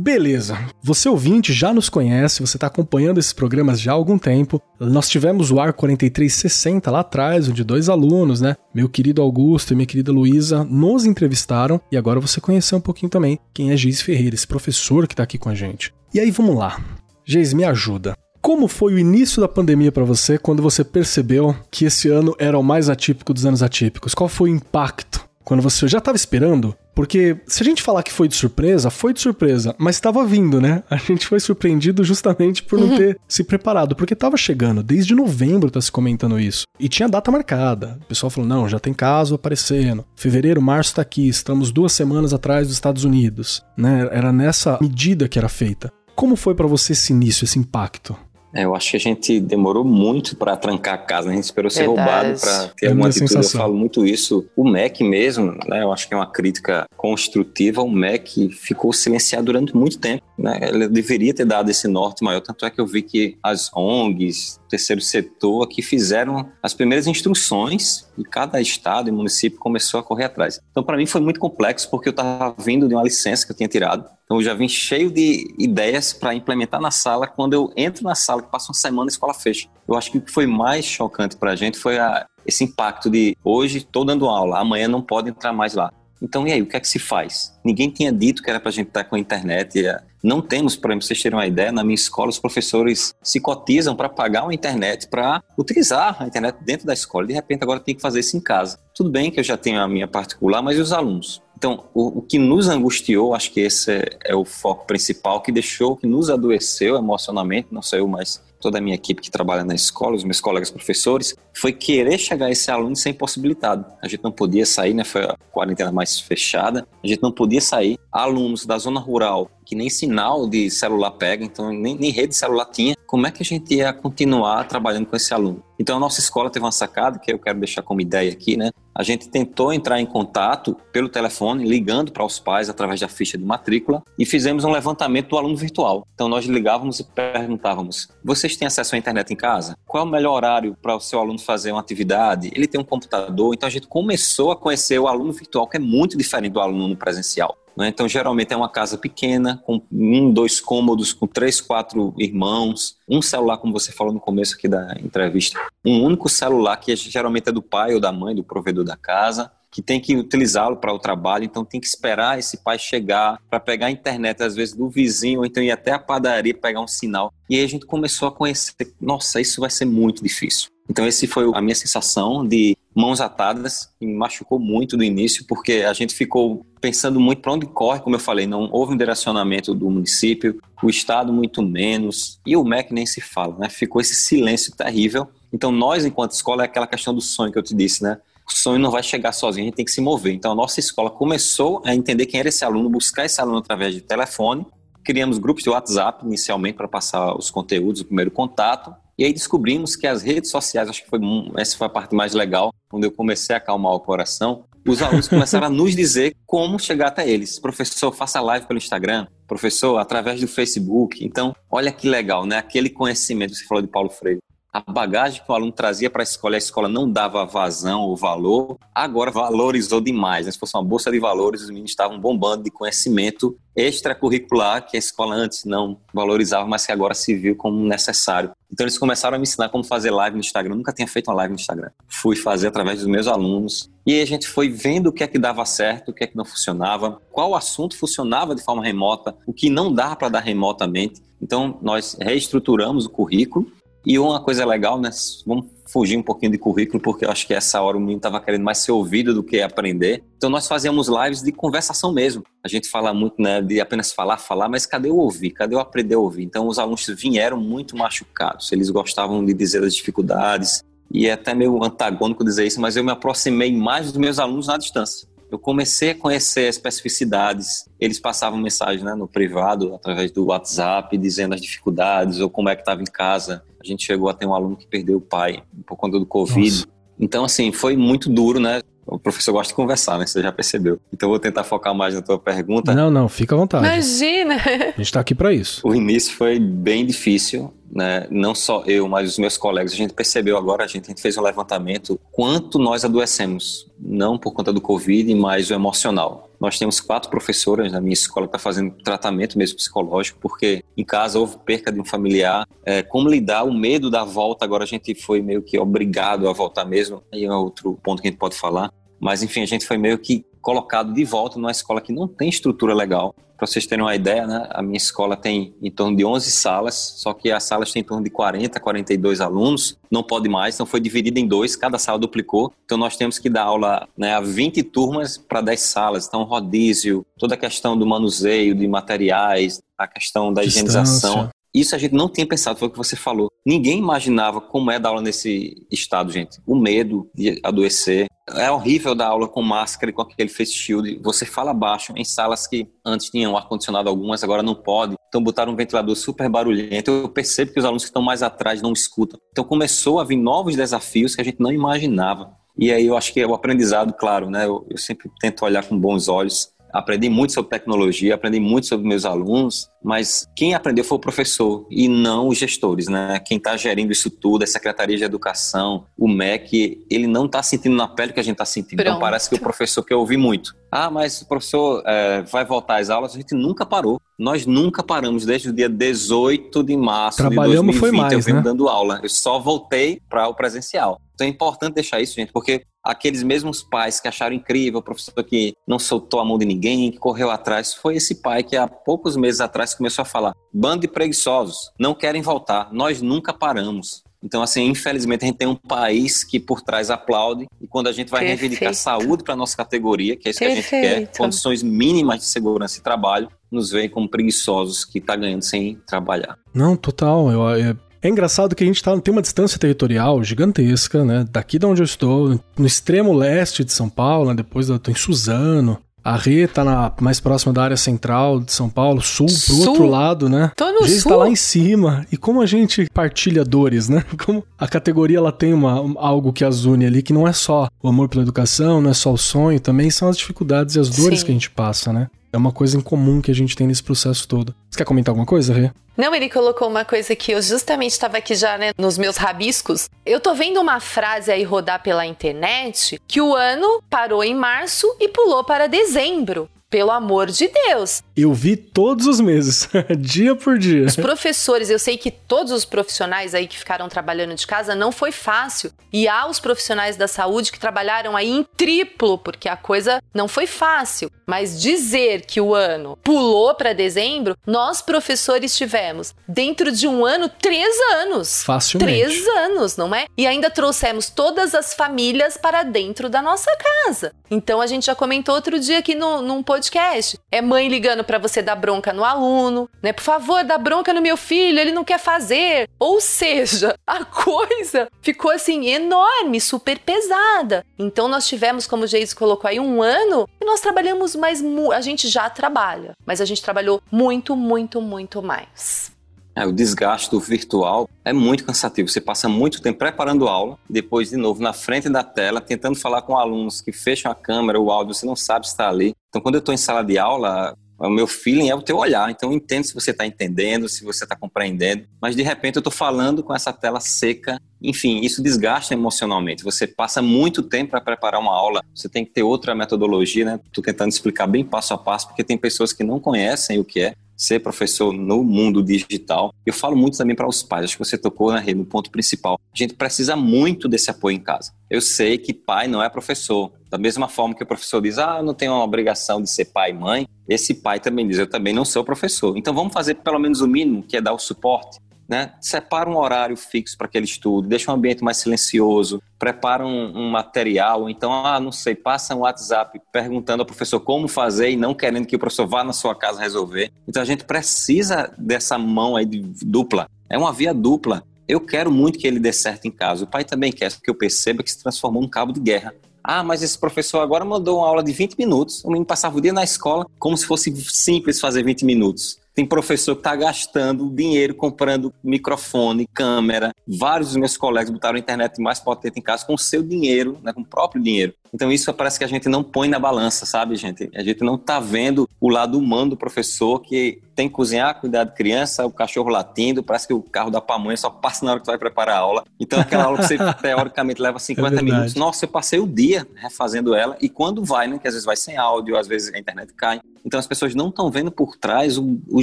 Beleza. Você ouvinte já nos conhece, você está acompanhando esses programas já há algum tempo. Nós tivemos o AR 4360 lá atrás, onde dois alunos, né? Meu querido Augusto e minha querida Luísa nos entrevistaram e agora você conheceu um pouquinho também quem é Geis Ferreira, esse professor que está aqui com a gente. E aí vamos lá. Geis, me ajuda. Como foi o início da pandemia para você quando você percebeu que esse ano era o mais atípico dos anos atípicos? Qual foi o impacto? Quando você já estava esperando? Porque se a gente falar que foi de surpresa, foi de surpresa, mas estava vindo, né? A gente foi surpreendido justamente por não uhum. ter se preparado, porque estava chegando, desde novembro tá se comentando isso. E tinha data marcada. O pessoal falou: não, já tem caso aparecendo. Fevereiro, março tá aqui, estamos duas semanas atrás dos Estados Unidos. Né? Era nessa medida que era feita. Como foi para você esse início, esse impacto? É, eu acho que a gente demorou muito para trancar a casa, né? a gente esperou ser Verdade. roubado para ter é alguma atitude. Sensação. Eu falo muito isso. O MEC mesmo, né? Eu acho que é uma crítica construtiva. O MEC ficou silenciado durante muito tempo, né? Ele deveria ter dado esse norte maior. Tanto é que eu vi que as ONGs, terceiro setor aqui fizeram as primeiras instruções e cada estado e município começou a correr atrás. Então, para mim foi muito complexo porque eu estava vindo de uma licença que eu tinha tirado. Então, eu já vim cheio de ideias para implementar na sala. Quando eu entro na sala, que passa uma semana, a escola fecha. Eu acho que o que foi mais chocante para a gente foi a, esse impacto de hoje estou dando aula, amanhã não pode entrar mais lá. Então, e aí, o que é que se faz? Ninguém tinha dito que era para a gente estar com a internet. Não temos, por exemplo, vocês terem uma ideia, na minha escola os professores se cotizam para pagar uma internet para utilizar a internet dentro da escola. De repente, agora tem que fazer isso em casa. Tudo bem que eu já tenho a minha particular, mas e os alunos? Então, o, o que nos angustiou, acho que esse é, é o foco principal, que deixou, que nos adoeceu emocionalmente, não só eu, mas toda a minha equipe que trabalha na escola, os meus colegas professores, foi querer chegar a esse aluno sem possibilidade. A gente não podia sair, né? Foi a quarentena mais fechada. A gente não podia sair. Alunos da zona rural que nem sinal de celular pega, então nem, nem rede celular tinha. Como é que a gente ia continuar trabalhando com esse aluno? Então a nossa escola teve uma sacada que eu quero deixar como ideia aqui, né? A gente tentou entrar em contato pelo telefone, ligando para os pais através da ficha de matrícula e fizemos um levantamento do aluno virtual. Então nós ligávamos e perguntávamos: vocês têm acesso à internet em casa? Qual é o melhor horário para o seu aluno fazer uma atividade? Ele tem um computador? Então a gente começou a conhecer o aluno virtual, que é muito diferente do aluno presencial. Né? Então, geralmente é uma casa pequena, com um, dois cômodos, com três, quatro irmãos, um celular, como você falou no começo aqui da entrevista, um único celular que geralmente é do pai ou da mãe, do provedor da casa, que tem que utilizá-lo para o trabalho, então tem que esperar esse pai chegar para pegar a internet, às vezes do vizinho, ou então ir até a padaria pegar um sinal. E aí a gente começou a conhecer, nossa, isso vai ser muito difícil. Então, esse foi a minha sensação de mãos atadas, que me machucou muito no início, porque a gente ficou pensando muito para onde corre, como eu falei, não houve um direcionamento do município, o Estado muito menos, e o MEC nem se fala, né? Ficou esse silêncio terrível. Então, nós, enquanto escola, é aquela questão do sonho que eu te disse, né? O sonho não vai chegar sozinho, a gente tem que se mover. Então, a nossa escola começou a entender quem era esse aluno, buscar esse aluno através de telefone. Criamos grupos de WhatsApp inicialmente para passar os conteúdos, o primeiro contato. E aí descobrimos que as redes sociais, acho que foi essa foi a parte mais legal, quando eu comecei a acalmar o coração. Os alunos começaram a nos dizer como chegar até eles. Professor, faça live pelo Instagram. Professor, através do Facebook. Então, olha que legal, né? Aquele conhecimento, você falou de Paulo Freire a bagagem que o aluno trazia para a escola, a escola não dava vazão ou valor, agora valorizou demais. Né? Se fosse uma bolsa de valores, os meninos estavam bombando de conhecimento extracurricular que a escola antes não valorizava, mas que agora se viu como necessário. Então eles começaram a me ensinar como fazer live no Instagram. Eu nunca tinha feito uma live no Instagram. Fui fazer através dos meus alunos. E aí a gente foi vendo o que é que dava certo, o que é que não funcionava, qual assunto funcionava de forma remota, o que não dava para dar remotamente. Então nós reestruturamos o currículo e uma coisa legal, né? Vamos fugir um pouquinho de currículo, porque eu acho que essa hora o menino estava querendo mais ser ouvido do que aprender. Então nós fazíamos lives de conversação mesmo. A gente fala muito, né, de apenas falar, falar, mas cadê o ouvir? Cadê o aprender a ouvir? Então os alunos vieram muito machucados. Eles gostavam de dizer as dificuldades. E é até meio antagônico dizer isso, mas eu me aproximei mais dos meus alunos na distância eu comecei a conhecer as especificidades. Eles passavam mensagem né, no privado, através do WhatsApp, dizendo as dificuldades ou como é que estava em casa. A gente chegou a ter um aluno que perdeu o pai por conta do Covid. Nossa. Então, assim, foi muito duro, né? O professor gosta de conversar, né? Você já percebeu. Então, vou tentar focar mais na tua pergunta. Não, não, fica à vontade. Imagina! A gente tá aqui para isso. O início foi bem difícil, né? Não só eu, mas os meus colegas. A gente percebeu agora, a gente, fez um levantamento, quanto nós adoecemos. Não por conta do Covid, mas o emocional. Nós temos quatro professoras na minha escola que estão tá fazendo tratamento mesmo psicológico, porque em casa houve perca de um familiar. É, como lidar o medo da volta? Agora a gente foi meio que obrigado a voltar mesmo. Aí é outro ponto que a gente pode falar. Mas, enfim, a gente foi meio que colocado de volta numa escola que não tem estrutura legal. Para vocês terem uma ideia, né, a minha escola tem em torno de 11 salas, só que as salas têm em torno de 40, 42 alunos, não pode mais, então foi dividida em dois, cada sala duplicou. Então nós temos que dar aula né, a 20 turmas para 10 salas. Então, rodízio, toda a questão do manuseio de materiais, a questão da Distância. higienização. Isso a gente não tinha pensado, foi o que você falou. Ninguém imaginava como é dar aula nesse estado, gente. O medo de adoecer. É horrível dar aula com máscara e com aquele face shield. Você fala baixo em salas que antes tinham ar-condicionado algumas, agora não pode. Então botaram um ventilador super barulhento. Eu percebo que os alunos que estão mais atrás não escutam. Então começou a vir novos desafios que a gente não imaginava. E aí eu acho que é o aprendizado, claro, né? Eu, eu sempre tento olhar com bons olhos aprendi muito sobre tecnologia, aprendi muito sobre meus alunos, mas quem aprendeu foi o professor e não os gestores, né? Quem está gerindo isso tudo, a Secretaria de Educação, o MEC, ele não está sentindo na pele o que a gente está sentindo. Então, Pronto. Então parece que o professor quer ouvir muito. Ah, mas o professor é, vai voltar às aulas? A gente nunca parou. Nós nunca paramos desde o dia 18 de março Trabalhamos de 2020. Foi mais, eu venho né? dando aula. Eu só voltei para o presencial. Então é importante deixar isso, gente, porque aqueles mesmos pais que acharam incrível o professor que não soltou a mão de ninguém, que correu atrás, foi esse pai que há poucos meses atrás começou a falar: bando de preguiçosos, não querem voltar, nós nunca paramos. Então, assim, infelizmente a gente tem um país que por trás aplaude e quando a gente vai Perfeito. reivindicar saúde para nossa categoria, que é isso Perfeito. que a gente quer, condições mínimas de segurança e trabalho, nos veem como preguiçosos que está ganhando sem trabalhar. Não, total. Eu, eu, é engraçado que a gente tá, tem uma distância territorial gigantesca, né? Daqui de onde eu estou, no extremo leste de São Paulo, né? depois eu tô em Suzano. A Rê tá na, mais próxima da área central de São Paulo, sul, sul. pro outro lado, né? Tô no Giz tá lá em cima. E como a gente partilha dores, né? (laughs) Como a categoria ela tem uma, algo que as une ali, que não é só o amor pela educação, não é só o sonho, também são as dificuldades e as dores Sim. que a gente passa, né? É uma coisa em comum que a gente tem nesse processo todo. Você quer comentar alguma coisa, Rê? Não, ele colocou uma coisa que eu justamente estava aqui já, né, nos meus rabiscos. Eu tô vendo uma frase aí rodar pela internet que o ano parou em março e pulou para dezembro. Pelo amor de Deus. Eu vi todos os meses, (laughs) dia por dia. Os professores, eu sei que todos os profissionais aí que ficaram trabalhando de casa não foi fácil. E há os profissionais da saúde que trabalharam aí em triplo, porque a coisa não foi fácil. Mas dizer que o ano pulou para dezembro, nós professores tivemos dentro de um ano três anos. Facilmente. Três anos, não é? E ainda trouxemos todas as famílias para dentro da nossa casa. Então a gente já comentou outro dia aqui no, num podcast podcast. É mãe ligando para você dar bronca no aluno, né? Por favor, dá bronca no meu filho, ele não quer fazer. Ou seja, (laughs) a coisa ficou assim enorme, super pesada. Então nós tivemos, como o Geis colocou aí, um ano e nós trabalhamos mais. A gente já trabalha, mas a gente trabalhou muito, muito, muito mais. É, o desgaste do virtual é muito cansativo. Você passa muito tempo preparando aula, depois, de novo, na frente da tela, tentando falar com alunos que fecham a câmera, o áudio, você não sabe se está ali. Então, quando eu estou em sala de aula, o meu feeling é o teu olhar. Então, eu entendo se você está entendendo, se você está compreendendo. Mas, de repente, eu estou falando com essa tela seca. Enfim, isso desgasta emocionalmente. Você passa muito tempo para preparar uma aula. Você tem que ter outra metodologia, né? Estou tentando explicar bem passo a passo, porque tem pessoas que não conhecem o que é ser professor no mundo digital. Eu falo muito também para os pais, acho que você tocou na no ponto principal. A gente precisa muito desse apoio em casa. Eu sei que pai não é professor. Da mesma forma que o professor diz, ah, não tenho uma obrigação de ser pai e mãe, esse pai também diz, eu também não sou professor. Então vamos fazer pelo menos o mínimo, que é dar o suporte né? Separa um horário fixo para aquele estudo, deixa um ambiente mais silencioso, prepara um, um, material, então, ah, não sei, passa um WhatsApp perguntando ao professor como fazer e não querendo que o professor vá na sua casa resolver. Então a gente precisa dessa mão aí de dupla. É uma via dupla. Eu quero muito que ele dê certo em casa. O pai também quer, porque eu percebo que se transformou num cabo de guerra. Ah, mas esse professor agora mandou uma aula de 20 minutos. O menino passava o dia na escola como se fosse simples fazer 20 minutos. Tem professor que está gastando dinheiro comprando microfone, câmera. Vários dos meus colegas botaram a internet mais potente em casa com o seu dinheiro, né, com o próprio dinheiro. Então isso parece que a gente não põe na balança, sabe, gente? A gente não está vendo o lado humano do professor que tem que cozinhar, cuidar de criança, o cachorro latindo, parece que o carro da pamonha só passa na hora que tu vai preparar a aula. Então aquela aula que você (laughs) teoricamente leva 50 é minutos, nossa, eu passei o dia refazendo ela e quando vai, né, que às vezes vai sem áudio, às vezes a internet cai. Então as pessoas não estão vendo por trás o, o,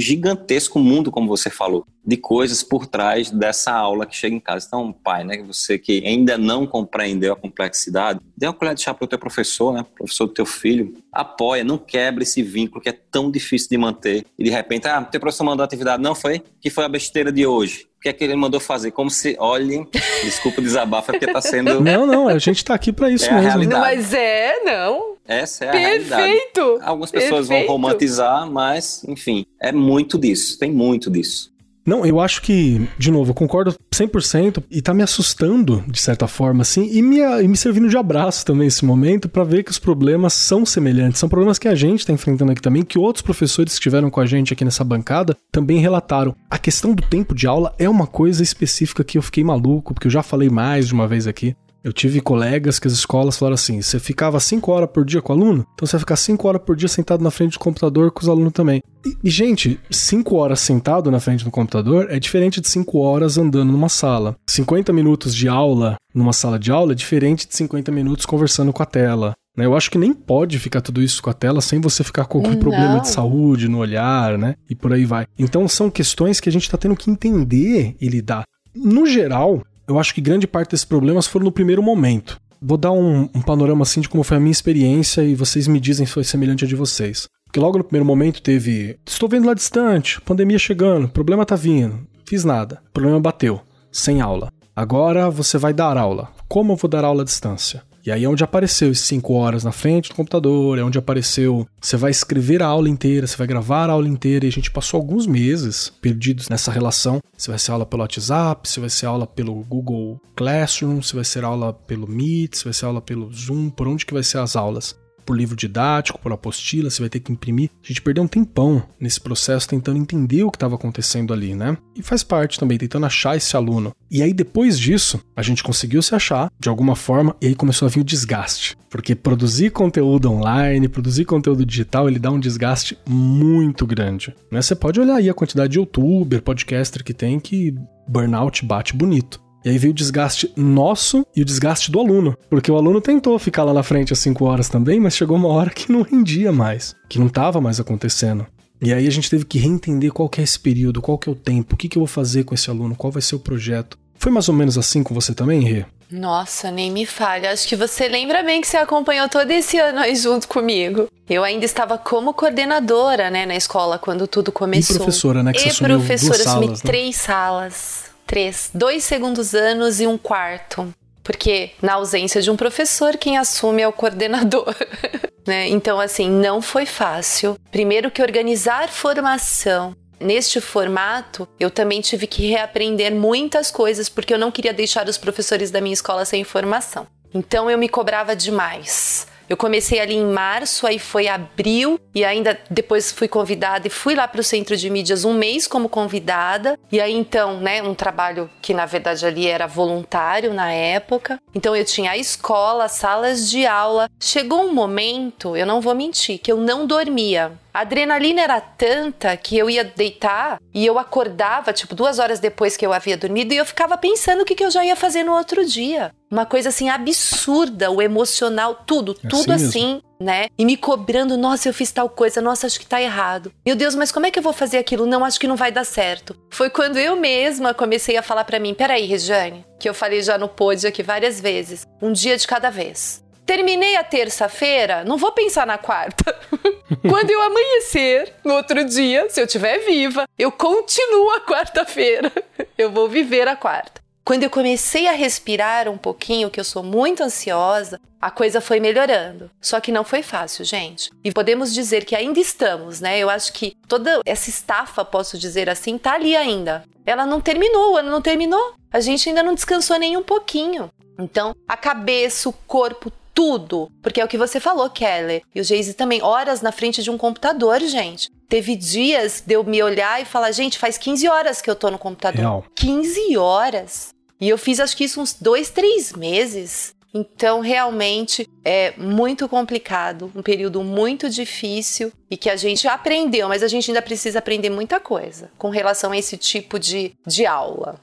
gigantesco mundo, como você falou, de coisas por trás dessa aula que chega em casa. Então, pai, né, você que ainda não compreendeu a complexidade, dê uma colher de chá para o teu professor, né, professor do teu filho, apoia, não quebre esse vínculo que é tão difícil de manter. E de repente, ah, teu professor mandou atividade, não foi? Que foi a besteira de hoje? O que é que ele mandou fazer? Como se, olhem, (laughs) desculpa o desabafo, é porque está sendo... (laughs) Não, não, a gente está aqui para isso é mesmo. Não, mas é, não. Essa é a Perfeito. realidade. Algumas pessoas Perfeito. vão romantizar, mas, enfim, é muito disso, tem muito disso. Não, eu acho que, de novo, eu concordo 100% e tá me assustando, de certa forma, assim, e me, e me servindo de abraço também esse momento para ver que os problemas são semelhantes. São problemas que a gente tá enfrentando aqui também, que outros professores que estiveram com a gente aqui nessa bancada também relataram. A questão do tempo de aula é uma coisa específica que eu fiquei maluco, porque eu já falei mais de uma vez aqui. Eu tive colegas que as escolas falaram assim: você ficava 5 horas por dia com o aluno, então você vai ficar 5 horas por dia sentado na frente do computador com os alunos também. E, e gente, 5 horas sentado na frente do computador é diferente de 5 horas andando numa sala. 50 minutos de aula numa sala de aula é diferente de 50 minutos conversando com a tela. Né? Eu acho que nem pode ficar tudo isso com a tela sem você ficar com algum Não. problema de saúde no olhar, né? E por aí vai. Então são questões que a gente está tendo que entender e lidar. No geral, eu acho que grande parte desses problemas foram no primeiro momento. Vou dar um, um, panorama assim de como foi a minha experiência e vocês me dizem se foi semelhante a de vocês. Porque logo no primeiro momento teve. Estou vendo lá distante, pandemia chegando, problema tá vindo. Fiz nada. Problema bateu. Sem aula. Agora você vai dar aula. Como eu vou dar aula à distância? E aí é onde apareceu esses 5 horas na frente do computador, é onde apareceu. Você vai escrever a aula inteira, você vai gravar a aula inteira, e a gente passou alguns meses perdidos nessa relação. Se vai ser aula pelo WhatsApp, se vai ser aula pelo Google Classroom, se vai ser aula pelo Meet, se vai ser aula pelo Zoom, por onde que vai ser as aulas? Por livro didático, por apostila, você vai ter que imprimir. A gente perdeu um tempão nesse processo tentando entender o que estava acontecendo ali, né? E faz parte também, tentando achar esse aluno. E aí depois disso, a gente conseguiu se achar de alguma forma e aí começou a vir o desgaste. Porque produzir conteúdo online, produzir conteúdo digital, ele dá um desgaste muito grande. Né? Você pode olhar aí a quantidade de youtuber, podcaster que tem que burnout bate bonito. E aí veio o desgaste nosso e o desgaste do aluno. Porque o aluno tentou ficar lá na frente às 5 horas também, mas chegou uma hora que não rendia mais, que não estava mais acontecendo. E aí a gente teve que reentender qual que é esse período, qual que é o tempo, o que, que eu vou fazer com esse aluno, qual vai ser o projeto. Foi mais ou menos assim com você também, Rê? Nossa, nem me fale. Acho que você lembra bem que você acompanhou todo esse ano aí junto comigo. Eu ainda estava como coordenadora, né, na escola quando tudo começou. E professora, né, que e você professora, duas assumi salas, né? três salas. Três. Dois segundos anos e um quarto. porque na ausência de um professor, quem assume é o coordenador. (laughs) né? Então, assim, não foi fácil. Primeiro que organizar formação Neste formato, eu também tive que reaprender muitas coisas porque eu não queria deixar os professores da minha escola sem informação. Então eu me cobrava demais. Eu comecei ali em março, aí foi abril e ainda depois fui convidada e fui lá para o centro de mídias um mês como convidada. E aí então, né, um trabalho que na verdade ali era voluntário na época. Então eu tinha a escola, salas de aula. Chegou um momento, eu não vou mentir, que eu não dormia. A adrenalina era tanta que eu ia deitar e eu acordava, tipo, duas horas depois que eu havia dormido e eu ficava pensando o que, que eu já ia fazer no outro dia. Uma coisa assim absurda, o emocional, tudo, é tudo assim, assim né? E me cobrando, nossa, eu fiz tal coisa, nossa, acho que tá errado. Meu Deus, mas como é que eu vou fazer aquilo? Não, acho que não vai dar certo. Foi quando eu mesma comecei a falar para mim, peraí, Regiane, que eu falei já no pod aqui várias vezes, um dia de cada vez. Terminei a terça-feira, não vou pensar na quarta. (laughs) (laughs) Quando eu amanhecer, no outro dia, se eu estiver viva, eu continuo a quarta-feira. (laughs) Eu vou viver a quarta. Quando eu comecei a respirar um pouquinho, que eu sou muito ansiosa, a coisa foi melhorando. Só que não foi fácil, gente. E podemos dizer que ainda estamos, né? Eu acho que toda essa estafa, posso dizer assim, tá ali ainda. Ela não terminou, o ano não terminou. A gente ainda não descansou nem um pouquinho. Então, a cabeça, o corpo, tudo. Porque é o que você falou, Kelly. E o Geise também, horas na frente de um computador, gente. Teve dias de eu me olhar e falar, gente, faz 15 horas que eu tô no computador. Real. 15 horas. E eu fiz acho que isso uns dois, três meses. Então, realmente é muito complicado, um período muito difícil e que a gente aprendeu, mas a gente ainda precisa aprender muita coisa com relação a esse tipo de, de aula.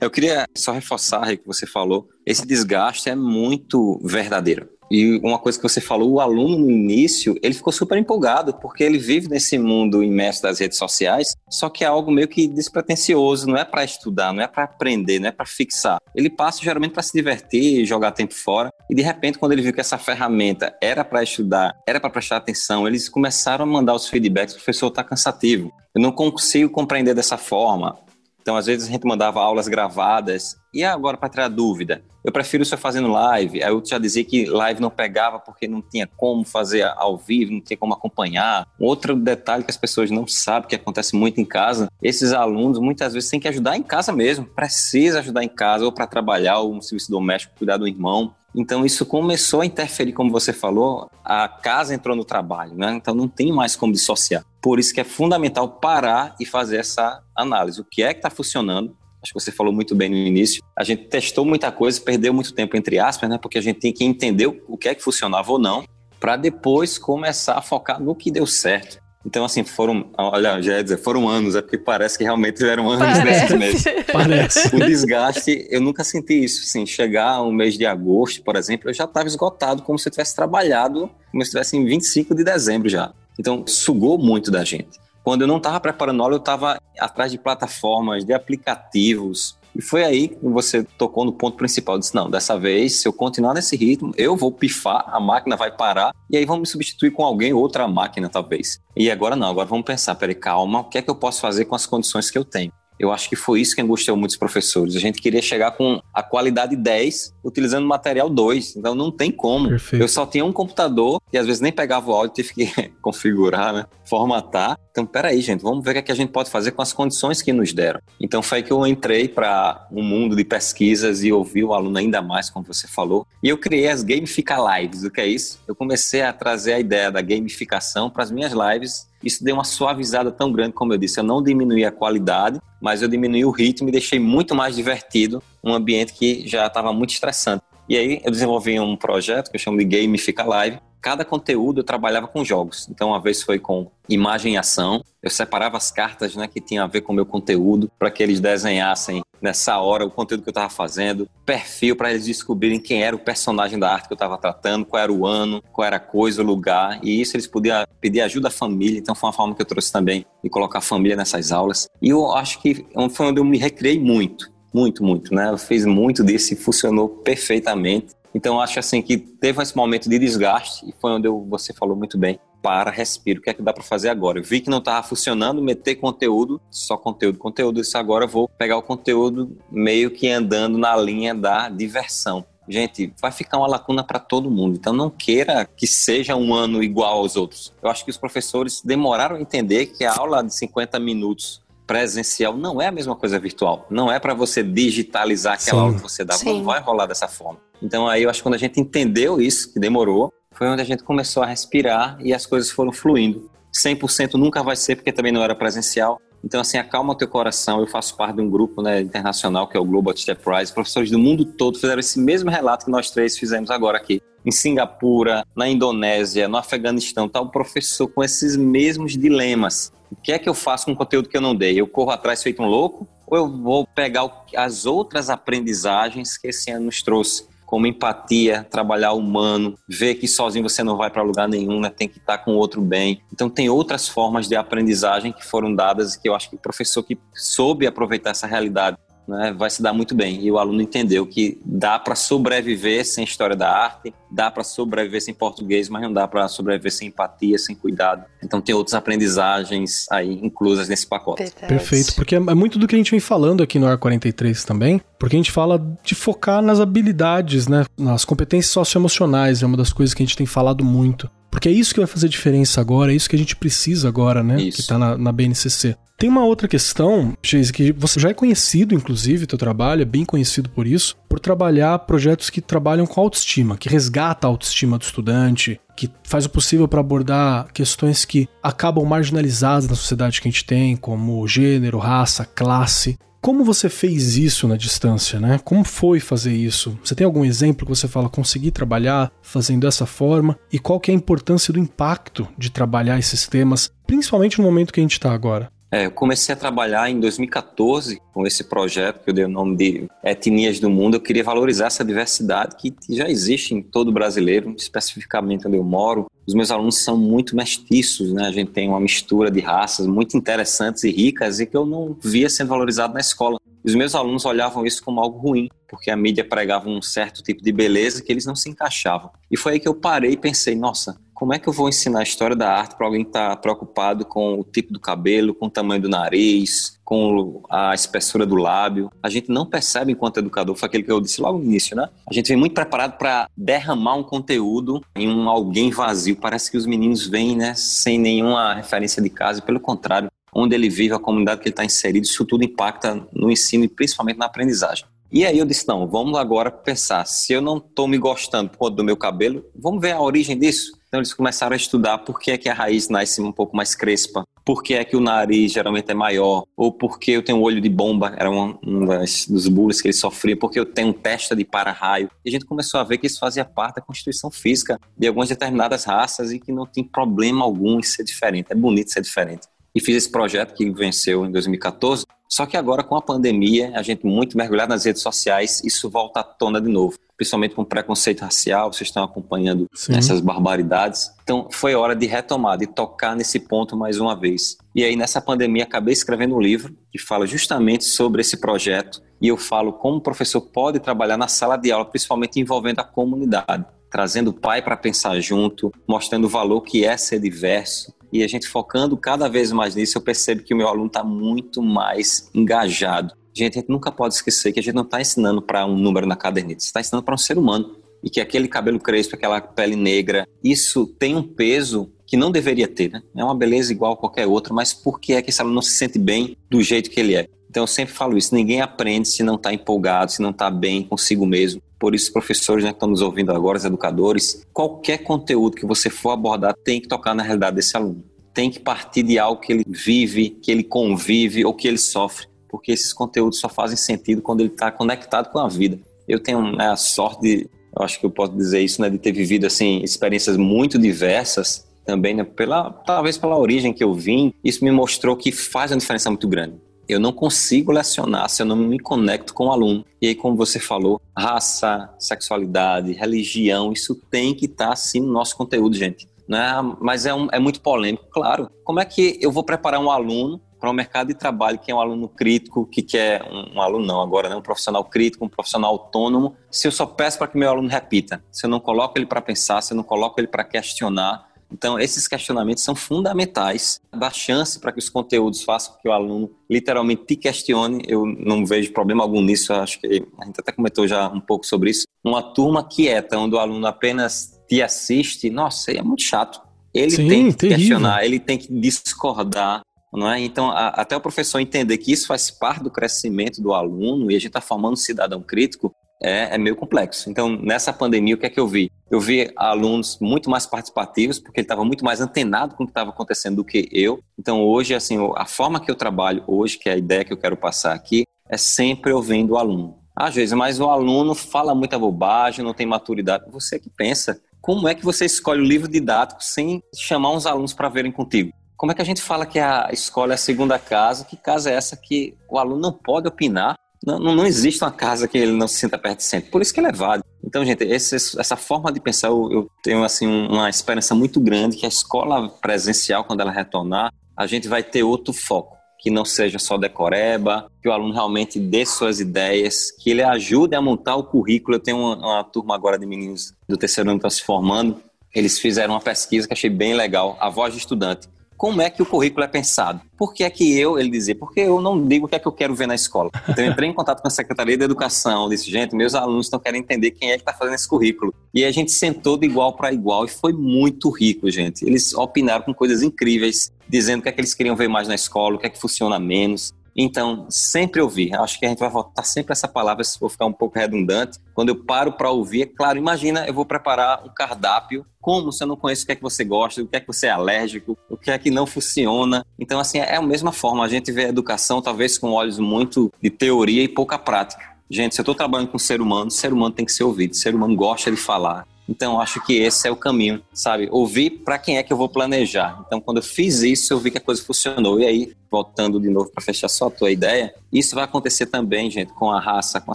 Eu queria só reforçar o que você falou. Esse desgaste é muito verdadeiro. E uma coisa que você falou, o aluno no início, ele ficou super empolgado, porque ele vive nesse mundo imerso das redes sociais, só que é algo meio que despretensioso, não é para estudar, não é para aprender, não é para fixar. Ele passa geralmente para se divertir, jogar tempo fora, e de repente, quando ele viu que essa ferramenta era para estudar, era para prestar atenção, eles começaram a mandar os feedbacks: professor, está cansativo, eu não consigo compreender dessa forma. Então, às vezes, a gente mandava aulas gravadas. E agora, para tirar dúvida? Eu prefiro isso fazendo live. Aí eu já dizia que live não pegava porque não tinha como fazer ao vivo, não tinha como acompanhar. Outro detalhe que as pessoas não sabem, que acontece muito em casa, esses alunos muitas vezes têm que ajudar em casa mesmo. Precisa ajudar em casa, ou para trabalhar, ou um serviço doméstico, cuidar do irmão. Então isso começou a interferir, como você falou, a casa entrou no trabalho, né? Então não tem mais como dissociar. Por isso que é fundamental parar e fazer essa análise. O que é que está funcionando? Acho que você falou muito bem no início. A gente testou muita coisa, perdeu muito tempo, entre aspas, né? Porque a gente tem que entender o que é que funcionava ou não, para depois começar a focar no que deu certo. Então, assim, foram, olha, já ia dizer, foram anos, é porque parece que realmente eram anos parece. nesses meses. (laughs) Parece. O desgaste, eu nunca senti isso, assim, chegar o mês de agosto, por exemplo, eu já estava esgotado, como se eu tivesse trabalhado, como se estivesse em 25 de dezembro já. Então, sugou muito da gente. Quando eu não estava preparando aula, eu estava atrás de plataformas, de aplicativos, e foi aí que você tocou no ponto principal. Disse: não, dessa vez, se eu continuar nesse ritmo, eu vou pifar, a máquina vai parar, e aí vamos me substituir com alguém, outra máquina, talvez. E agora não, agora vamos pensar: peraí, calma, o que é que eu posso fazer com as condições que eu tenho? Eu acho que foi isso que angustiou muitos professores. A gente queria chegar com a qualidade 10 utilizando material 2. Então não tem como. Perfeito. Eu só tinha um computador e às vezes nem pegava o áudio, tive que (laughs) configurar, né? formatar. Então, peraí, gente, vamos ver o que, é que a gente pode fazer com as condições que nos deram. Então, foi aí que eu entrei para um mundo de pesquisas e ouvi o aluno ainda mais, como você falou. E eu criei as Gamifica Lives. O que é isso? Eu comecei a trazer a ideia da gamificação para as minhas lives isso deu uma suavizada tão grande, como eu disse. Eu não diminuí a qualidade, mas eu diminuí o ritmo e deixei muito mais divertido um ambiente que já estava muito estressante. E aí eu desenvolvi um projeto que eu chamo de Gamifica Live, cada conteúdo eu trabalhava com jogos. Então, uma vez foi com imagem e ação. Eu separava as cartas né, que tinham a ver com o meu conteúdo para que eles desenhassem nessa hora o conteúdo que eu estava fazendo, perfil para eles descobrirem quem era o personagem da arte que eu estava tratando, qual era o ano, qual era a coisa, o lugar. E isso eles podiam pedir ajuda à família. Então, foi uma forma que eu trouxe também de colocar a família nessas aulas. E eu acho que foi onde eu me recriei muito. Muito, muito, né? Eu fiz muito disso e funcionou perfeitamente. Então acho assim que teve esse momento de desgaste e foi onde eu, você falou muito bem. Para, respiro, o que é que dá para fazer agora? Eu vi que não estava funcionando, meter conteúdo, só conteúdo, conteúdo. Isso agora eu vou pegar o conteúdo meio que andando na linha da diversão. gente, vai ficar uma lacuna para todo mundo. Então não queira que seja um ano igual aos outros. Eu acho que os professores demoraram a entender que a aula de 50 minutos presencial não é a mesma coisa virtual. Não é para você digitalizar aquela Sim. aula que você dá, não vai rolar dessa forma. Então aí eu acho que quando a gente entendeu isso, que demorou, foi onde a gente começou a respirar e as coisas foram fluindo. 100% nunca vai ser, porque também não era presencial. Então, assim, acalma teu coração. Eu faço parte de um grupo né, internacional que é o Global Teacher Prize. Professores do mundo todo fizeram esse mesmo relato que nós três fizemos agora aqui. Em Singapura, na Indonésia, no Afeganistão, está o professor com esses mesmos dilemas. O que é que eu faço com o conteúdo que eu não dei? Eu corro atrás feito um louco? Ou eu vou pegar as outras aprendizagens que esse ano nos trouxe? Como empatia, trabalhar humano, ver que sozinho você não vai para lugar nenhum, né? tem que estar com o outro bem. Então, tem outras formas de aprendizagem que foram dadas que eu acho que o professor que soube aproveitar essa realidade né, vai se dar muito bem. E o aluno entendeu que dá para sobreviver sem história da arte, dá para sobreviver sem português, mas não dá para sobreviver sem empatia, sem cuidado. Então tem outras aprendizagens aí inclusas nesse pacote. Verdade. Perfeito, porque é muito do que a gente vem falando aqui no AR 43 também, porque a gente fala de focar nas habilidades, né, nas competências socioemocionais, é uma das coisas que a gente tem falado muito. Porque é isso que vai fazer diferença agora, é isso que a gente precisa agora, né? Isso. Que tá na, na BNCC. Tem uma outra questão, Geise, que você já é conhecido, inclusive, teu trabalho é bem conhecido por isso, por trabalhar projetos que trabalham com autoestima, que resgata a autoestima do estudante, que faz o possível para abordar questões que acabam marginalizadas na sociedade que a gente tem, como gênero, raça, classe. Como você fez isso na distância, né? Como foi fazer isso? Você tem algum exemplo que você fala conseguir trabalhar fazendo dessa forma? E qual que é a importância do impacto de trabalhar esses temas, principalmente no momento que a gente está agora? É, eu comecei a trabalhar em 2014 com esse projeto que eu dei o nome de Etnias do Mundo. Eu queria valorizar essa diversidade que já existe em todo brasileiro, especificamente onde eu moro. Os meus alunos são muito mestiços, né? A gente tem uma mistura de raças muito interessantes e ricas e que eu não via sendo valorizado na escola. Os meus alunos olhavam isso como algo ruim, porque a mídia pregava um certo tipo de beleza que eles não se encaixavam. E foi aí que eu parei e pensei, nossa, como é que eu vou ensinar a história da arte para alguém que está preocupado com o tipo do cabelo, com o tamanho do nariz, com a espessura do lábio? A gente não percebe enquanto educador, foi aquilo que eu disse logo no início, né? A gente vem muito preparado para derramar um conteúdo em um alguém vazio. Parece que os meninos vêm, né, sem nenhuma referência de casa, pelo contrário, onde ele vive, a comunidade que ele está inserido, isso tudo impacta no ensino e principalmente na aprendizagem. E aí eu disse, não, vamos agora pensar, se eu não estou me gostando por conta do meu cabelo, vamos ver a origem disso? Então eles começaram a estudar por que é que a raiz nasce um pouco mais crespa, por que é que o nariz geralmente é maior, ou por que eu tenho um olho de bomba, era um, um das, dos bullies que ele sofria, porque eu tenho testa de para-raio. E a gente começou a ver que isso fazia parte da constituição física de algumas determinadas raças e que não tem problema algum em ser diferente, é bonito ser diferente. E fiz esse projeto que venceu em 2014, só que agora, com a pandemia, a gente muito mergulhado nas redes sociais, isso volta à tona de novo. Principalmente com preconceito racial, vocês estão acompanhando Sim. essas barbaridades. Então, foi hora de retomar, de tocar nesse ponto mais uma vez. E aí, nessa pandemia, acabei escrevendo um livro que fala justamente sobre esse projeto. E eu falo como o professor pode trabalhar na sala de aula, principalmente envolvendo a comunidade trazendo o pai para pensar junto, mostrando o valor que é ser diverso, e a gente focando cada vez mais nisso, eu percebo que o meu aluno está muito mais engajado. Gente, a gente nunca pode esquecer que a gente não está ensinando para um número na caderneta, está ensinando para um ser humano. E que aquele cabelo crespo, aquela pele negra, isso tem um peso que não deveria ter, né? É uma beleza igual a qualquer outra, mas por que é que esse aluno não se sente bem do jeito que ele é? Então eu sempre falo isso, ninguém aprende se não está empolgado, se não está bem consigo mesmo. Por isso, professores né, que estão nos ouvindo agora, os educadores, qualquer conteúdo que você for abordar tem que tocar na realidade desse aluno. Tem que partir de algo que ele vive, que ele convive ou que ele sofre, porque esses conteúdos só fazem sentido quando ele está conectado com a vida. Eu tenho né, a sorte, eu acho que eu posso dizer isso, né, de ter vivido assim experiências muito diversas também, né, pela, talvez pela origem que eu vim, isso me mostrou que faz uma diferença muito grande eu não consigo lecionar se eu não me conecto com o aluno. E aí, como você falou, raça, sexualidade, religião, isso tem que estar tá, assim no nosso conteúdo, gente. Né? Mas é, um, é muito polêmico, claro. Como é que eu vou preparar um aluno para o mercado de trabalho que é um aluno crítico, que quer um, um aluno não, agora né, um profissional crítico, um profissional autônomo, se eu só peço para que meu aluno repita, se eu não coloco ele para pensar, se eu não coloco ele para questionar, Então, esses questionamentos são fundamentais, dá chance para que os conteúdos façam que o aluno literalmente te questione. Eu não vejo problema algum nisso, acho que a gente até comentou já um pouco sobre isso. Uma turma quieta, onde o aluno apenas te assiste, nossa, é muito chato. Ele Sim, tem que terrível. questionar, ele tem que discordar, não é? Então, a, até o professor entender que isso faz parte do crescimento do aluno e a gente está formando um cidadão crítico, é, é, meio complexo. Então, nessa pandemia, o que é que eu vi? Eu vi alunos muito mais participativos, porque ele estava muito mais antenado com o que estava acontecendo do que eu. Então, hoje, assim, a forma que eu trabalho hoje, que é a ideia que eu quero passar aqui, é sempre ouvindo o aluno. Às vezes, mas o aluno fala muita bobagem, não tem maturidade. Você que pensa, como é que você escolhe o livro didático sem chamar uns alunos para verem contigo? Como é que a gente fala que a escola é a segunda casa? Que casa é essa que o aluno não pode opinar não, não, existe uma casa que ele não se sinta perto sempre. Por isso que ele é válido. Então, gente, esse, essa forma de pensar, eu, eu, tenho assim uma esperança muito grande que a escola presencial, quando ela retornar, a gente vai ter outro foco. Que não seja só decoreba, que o aluno realmente dê suas ideias, que ele ajude a montar o currículo. Eu tenho uma, uma turma agora de meninos do terceiro ano que está se formando. Eles fizeram uma pesquisa que achei bem legal, a voz de estudante como é que o currículo é pensado. Por que é que eu, ele dizia, porque eu não digo o que é que eu quero ver na escola. (laughs) Então eu entrei em contato com a Secretaria da Educação, disse, gente, meus alunos estão querendo entender quem é que está fazendo esse currículo. E a gente sentou de igual para igual e foi muito rico, gente. Eles opinaram com coisas incríveis, dizendo o que é que eles queriam ver mais na escola, o que é que funciona menos. Então, sempre ouvir. Acho que a gente vai voltar sempre essa palavra, se for ficar um pouco redundante. Quando eu paro para ouvir, é claro, imagina, eu vou preparar um cardápio. Como se eu não conheço o que é que você gosta, o que é que você é alérgico, o que é que não funciona. Então, assim, é a mesma forma. A gente vê a educação, talvez, com olhos muito de teoria e pouca prática. Gente, se eu estou trabalhando com ser humano, ser humano tem que ser ouvido. Ser humano gosta de falar. Então, acho que esse é o caminho, sabe? Ouvir para quem é que eu vou planejar. Então, quando eu fiz isso, eu vi que a coisa funcionou. E aí, voltando de novo para fechar só a tua ideia, isso vai acontecer também, gente, com a raça, com a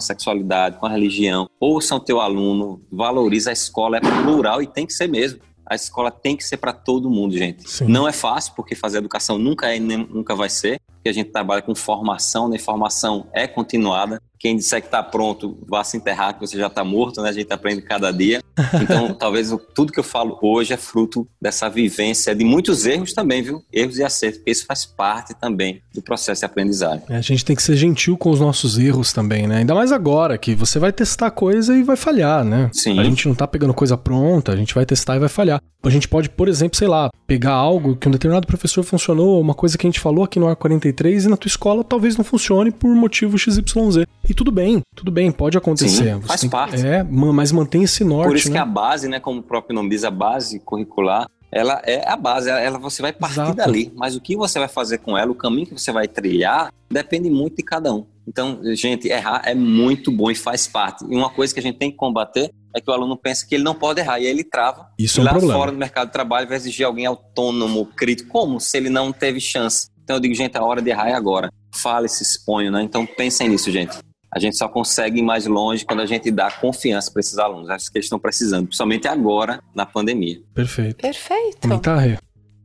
sexualidade, com a religião. Ouçam teu aluno, valoriza a escola, é plural e tem que ser mesmo a escola tem que ser para todo mundo, gente. Sim. Não é fácil, porque fazer educação nunca é nem nunca vai ser, porque a gente trabalha com formação, né? Formação é continuada. Quem disser que está pronto, vá se enterrar, que você já está morto, né? A gente aprende cada dia. (laughs) Então, talvez tudo que eu falo hoje é fruto dessa vivência, de muitos erros também, viu? Erros e acertos, porque isso faz parte também do processo de aprendizagem. É, a gente tem que ser gentil com os nossos erros também, né? Ainda mais agora, que você vai testar coisa e vai falhar, né? Sim. A gente não está pegando coisa pronta, a gente vai testar e vai falhar. A gente pode, por exemplo, sei lá, pegar algo que um determinado professor funcionou, uma coisa que a gente falou aqui no A43 e na tua escola talvez não funcione por motivo XYZ. E tudo bem, tudo bem, pode acontecer. Sim, faz parte. É, mas mantém esse norte. Por isso né? que a base, né, como o próprio nome diz, a base curricular, ela é a base, ela, você vai partir Exato. dali. Mas o que você vai fazer com ela, o caminho que você vai trilhar, depende muito de cada um. Então, gente, errar é muito bom e faz parte. E uma coisa que a gente tem que combater é que o aluno pensa que ele não pode errar e aí ele trava. Isso e é um lá problema. fora do mercado de trabalho vai exigir alguém autônomo, crítico. Como se ele não teve chance? Então eu digo, gente, a hora de errar é agora. Fale, se exponha, né? Então pensem nisso, gente. A gente só consegue ir mais longe quando a gente dá confiança para esses alunos. Acho que eles estão precisando, principalmente agora, na pandemia. Perfeito. Perfeito. Não tá,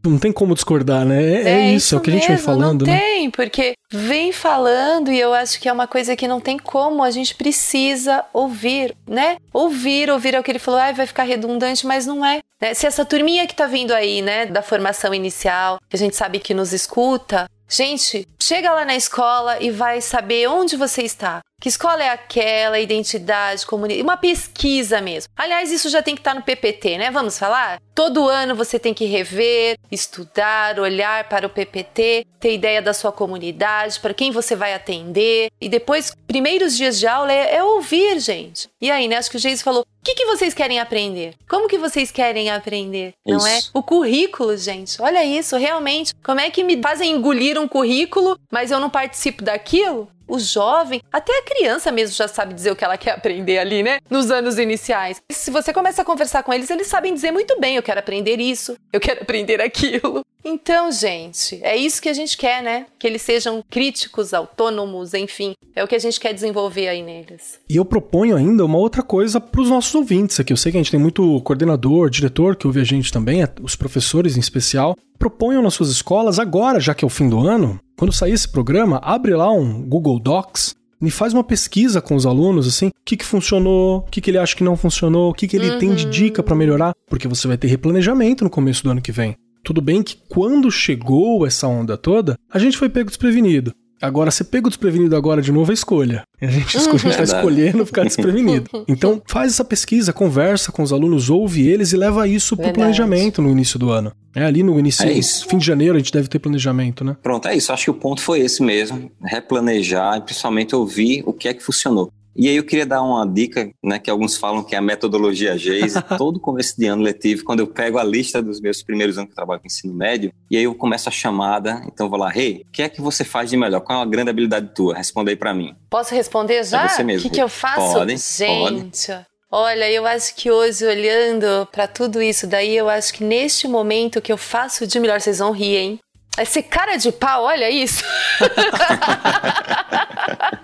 não tem como discordar, né? É, é, é isso, isso, é o que mesmo, a gente vem falando, não né? tem, porque vem falando e eu acho que é uma coisa que não tem como, a gente precisa ouvir, né? Ouvir, ouvir é o que ele falou, ah, vai ficar redundante, mas não é. Né? Se essa turminha que tá vindo aí, né, da formação inicial, que a gente sabe que nos escuta, gente, chega lá na escola e vai saber onde você está. Que escola é aquela, identidade, comunidade, uma pesquisa mesmo. Aliás, isso já tem que estar no PPT, né? Vamos falar? Todo ano você tem que rever, estudar, olhar para o PPT, ter ideia da sua comunidade, para quem você vai atender. E depois, primeiros dias de aula é, é ouvir, gente. E aí, né? Acho que o Geis falou: o que, que vocês querem aprender? Como que vocês querem aprender? Isso. Não é? O currículo, gente. Olha isso, realmente. Como é que me fazem engolir um currículo, mas eu não participo daquilo? O jovem, até a criança mesmo já sabe dizer o que ela quer aprender ali, né? Nos anos iniciais. Se você começa a conversar com eles, eles sabem dizer muito bem: eu quero aprender isso, eu quero aprender aquilo. (laughs) Então, gente, é isso que a gente quer, né? Que eles sejam críticos, autônomos, enfim. É o que a gente quer desenvolver aí neles. E eu proponho ainda uma outra coisa para os nossos ouvintes aqui. Eu sei que a gente tem muito coordenador, diretor que ouve a gente também, os professores em especial. Proponham nas suas escolas agora, já que é o fim do ano, quando sair esse programa, abre lá um Google Docs e faz uma pesquisa com os alunos, assim, o que, que funcionou, o que, que ele acha que não funcionou, o que, que ele uhum. tem de dica para melhorar, porque você vai ter replanejamento no começo do ano que vem. Tudo bem que quando chegou essa onda toda, a gente foi pego desprevenido. Agora, você pega o desprevenido agora de novo, é escolha. A gente, escolhe, a gente tá escolhendo ficar desprevenido. (laughs) Então, faz essa pesquisa, conversa com os alunos, ouve eles e leva isso pro Verdade. planejamento no início do ano. É ali no início, é fim de janeiro, a gente deve ter planejamento, né? Pronto, é isso. Acho que o ponto foi esse mesmo. Replanejar e principalmente ouvir o que é que funcionou. E aí eu queria dar uma dica, né, que alguns falam que é a metodologia Geise. (laughs) Todo começo de ano letivo, quando eu pego a lista dos meus primeiros anos que eu trabalho com ensino médio, e aí eu começo a chamada, então eu vou lá, rei, hey, o que é que você faz de melhor? Qual é a grande habilidade tua? Responde aí pra mim. Posso responder já? É você mesmo. O que, que eu faço? Pode, Gente, pode. Olha, eu acho que hoje, olhando para tudo isso daí, eu acho que neste momento que eu faço de melhor, vocês vão rir, hein? Esse cara de pau, olha isso.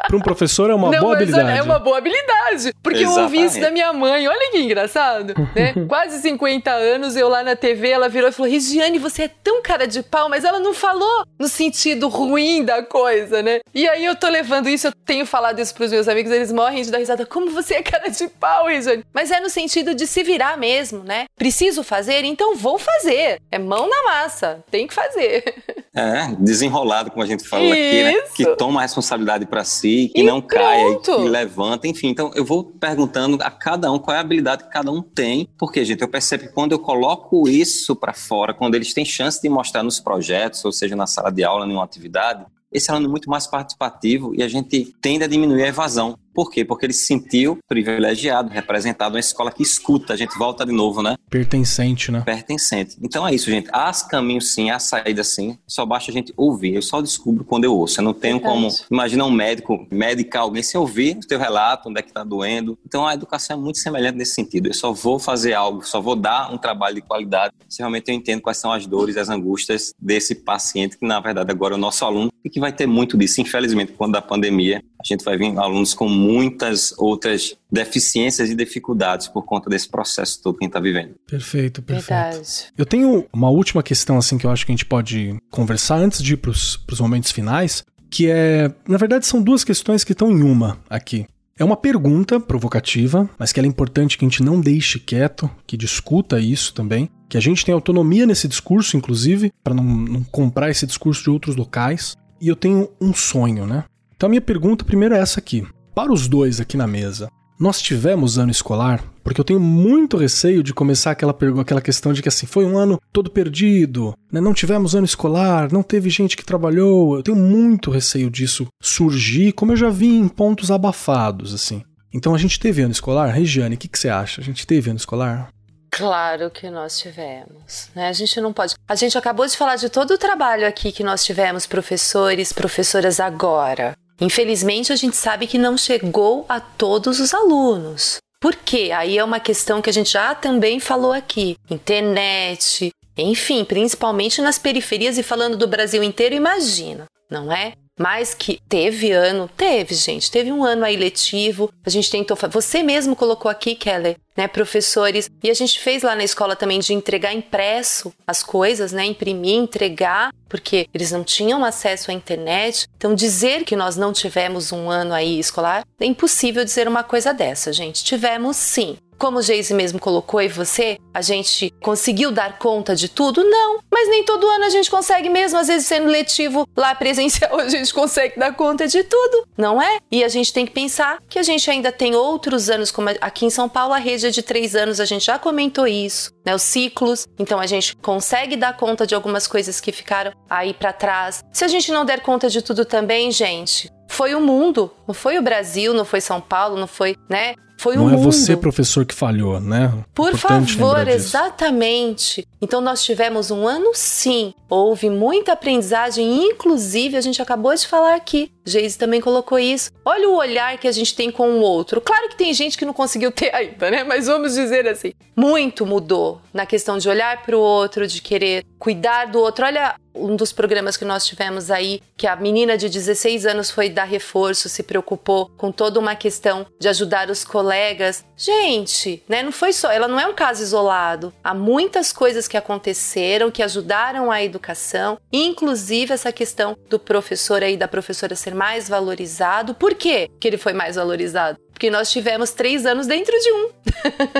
Para um professor é uma Não, boa habilidade. É uma boa habilidade. Porque Exatamente. eu ouvi isso da minha mãe. Olha que engraçado. Né? (laughs) Quase 50 anos, eu lá na TV, ela virou e falou: Regiane, você é tão cara de pau, mas ela não falou no sentido ruim da coisa, né? E aí eu tô levando isso, eu tenho falado isso pros meus amigos, eles morrem de dar risada. Como você é cara de pau, Regiane? Mas é no sentido de se virar mesmo, né? Preciso fazer, então vou fazer. É mão na massa. Tem que fazer. É, desenrolado, como a gente fala aqui, né? Que toma a responsabilidade para si, que e não pronto. caia, que levanta, enfim. Então, eu vou perguntando a cada um qual é a habilidade que cada um tem, porque, gente, eu percebo que quando eu coloco isso para fora, quando eles têm chance de mostrar nos projetos, ou seja, na sala de aula, em uma atividade, esse aluno é muito mais participativo e a gente tende a diminuir a evasão. Por quê? Porque ele se sentiu privilegiado, representado, uma escola que escuta. A gente volta de novo, né? Pertencente, né? Pertencente. Então é isso, gente. Há caminhos sim, há saída sim. Só basta a gente ouvir. Eu só descubro quando eu ouço. Eu não tenho Verdade. como. Imagina um médico, medicar alguém sem ouvir o teu relato, onde é que tá doendo. Então a educação é muito semelhante nesse sentido. Eu só vou fazer algo, só vou dar um trabalho de qualidade se realmente eu entendo quais são as dores, as angústias desse paciente, que na verdade agora é o nosso aluno, e que vai ter muito disso. Infelizmente, quando da pandemia, a gente vai vir alunos com muitas outras deficiências e dificuldades por conta desse processo todo que a gente está vivendo. Perfeito, perfeito. Verdade. Eu tenho uma última questão assim que eu acho que a gente pode conversar antes de ir para os momentos finais, que é, na verdade, são duas questões que estão em uma aqui. É uma pergunta provocativa, mas que é importante que a gente não deixe quieto, que discuta isso também, que a gente tenha autonomia nesse discurso, inclusive, para não, não comprar esse discurso de outros locais. E eu tenho um sonho, né? Então a minha pergunta primeiro é essa aqui. Para os dois aqui na mesa, nós tivemos ano escolar? Porque eu tenho muito receio de começar aquela, aquela questão de que assim, foi um ano todo perdido, né? não tivemos ano escolar, não teve gente que trabalhou. Eu tenho muito receio disso surgir, como eu já vi em pontos abafados, assim. Então a gente teve ano escolar? Regiane, o que, que você acha? A gente teve ano escolar? Claro que nós tivemos. Né? A gente não pode. A gente acabou de falar de todo o trabalho aqui que nós tivemos, professores, professoras agora. Infelizmente, a gente sabe que não chegou a todos os alunos. Por quê? Aí é uma questão que a gente já também falou aqui. Internet, enfim, principalmente nas periferias e falando do Brasil inteiro, imagina, não é? Mas que teve ano, teve, gente. Teve um ano aí letivo. A gente tentou. Você mesmo colocou aqui, Keller, né, professores. E a gente fez lá na escola também de entregar impresso as coisas, né? Imprimir, entregar, porque eles não tinham acesso à internet. Então, dizer que nós não tivemos um ano aí escolar é impossível dizer uma coisa dessa, gente. Tivemos sim. Como o Geise mesmo colocou e você, a gente conseguiu dar conta de tudo? Não, mas nem todo ano a gente consegue mesmo, às vezes sendo letivo lá (laughs) presencial, a gente consegue dar conta de tudo, não é? E a gente tem que pensar que a gente ainda tem outros anos, como aqui em São Paulo a rede é de três anos, a gente já comentou isso, né? Os ciclos, então a gente consegue dar conta de algumas coisas que ficaram aí para trás. Se a gente não der conta de tudo também, gente, foi o mundo, não foi o Brasil, não foi São Paulo, não foi, né? Foi não o mundo. Não é você, professor, que falhou, né? Por Importante favor, exatamente. Então nós tivemos um ano sim. Houve muita aprendizagem, inclusive a gente acabou de falar aqui. Geise também colocou isso. Olha o olhar que a gente tem com o outro. Claro que tem gente que não conseguiu ter ainda, né? Mas vamos dizer assim, muito mudou na questão de olhar para o outro, de querer cuidar do outro. Olha um dos programas que nós tivemos aí, que a menina de 16 anos foi dar reforço, se preocupou com toda uma questão de ajudar os colegas. Gente, né, não foi só, ela não é um caso isolado. Há muitas coisas que aconteceram que ajudaram a educação, inclusive essa questão do professor aí, da professora ser mais valorizado. Por quê que ele foi mais valorizado? Porque nós tivemos três anos dentro de um.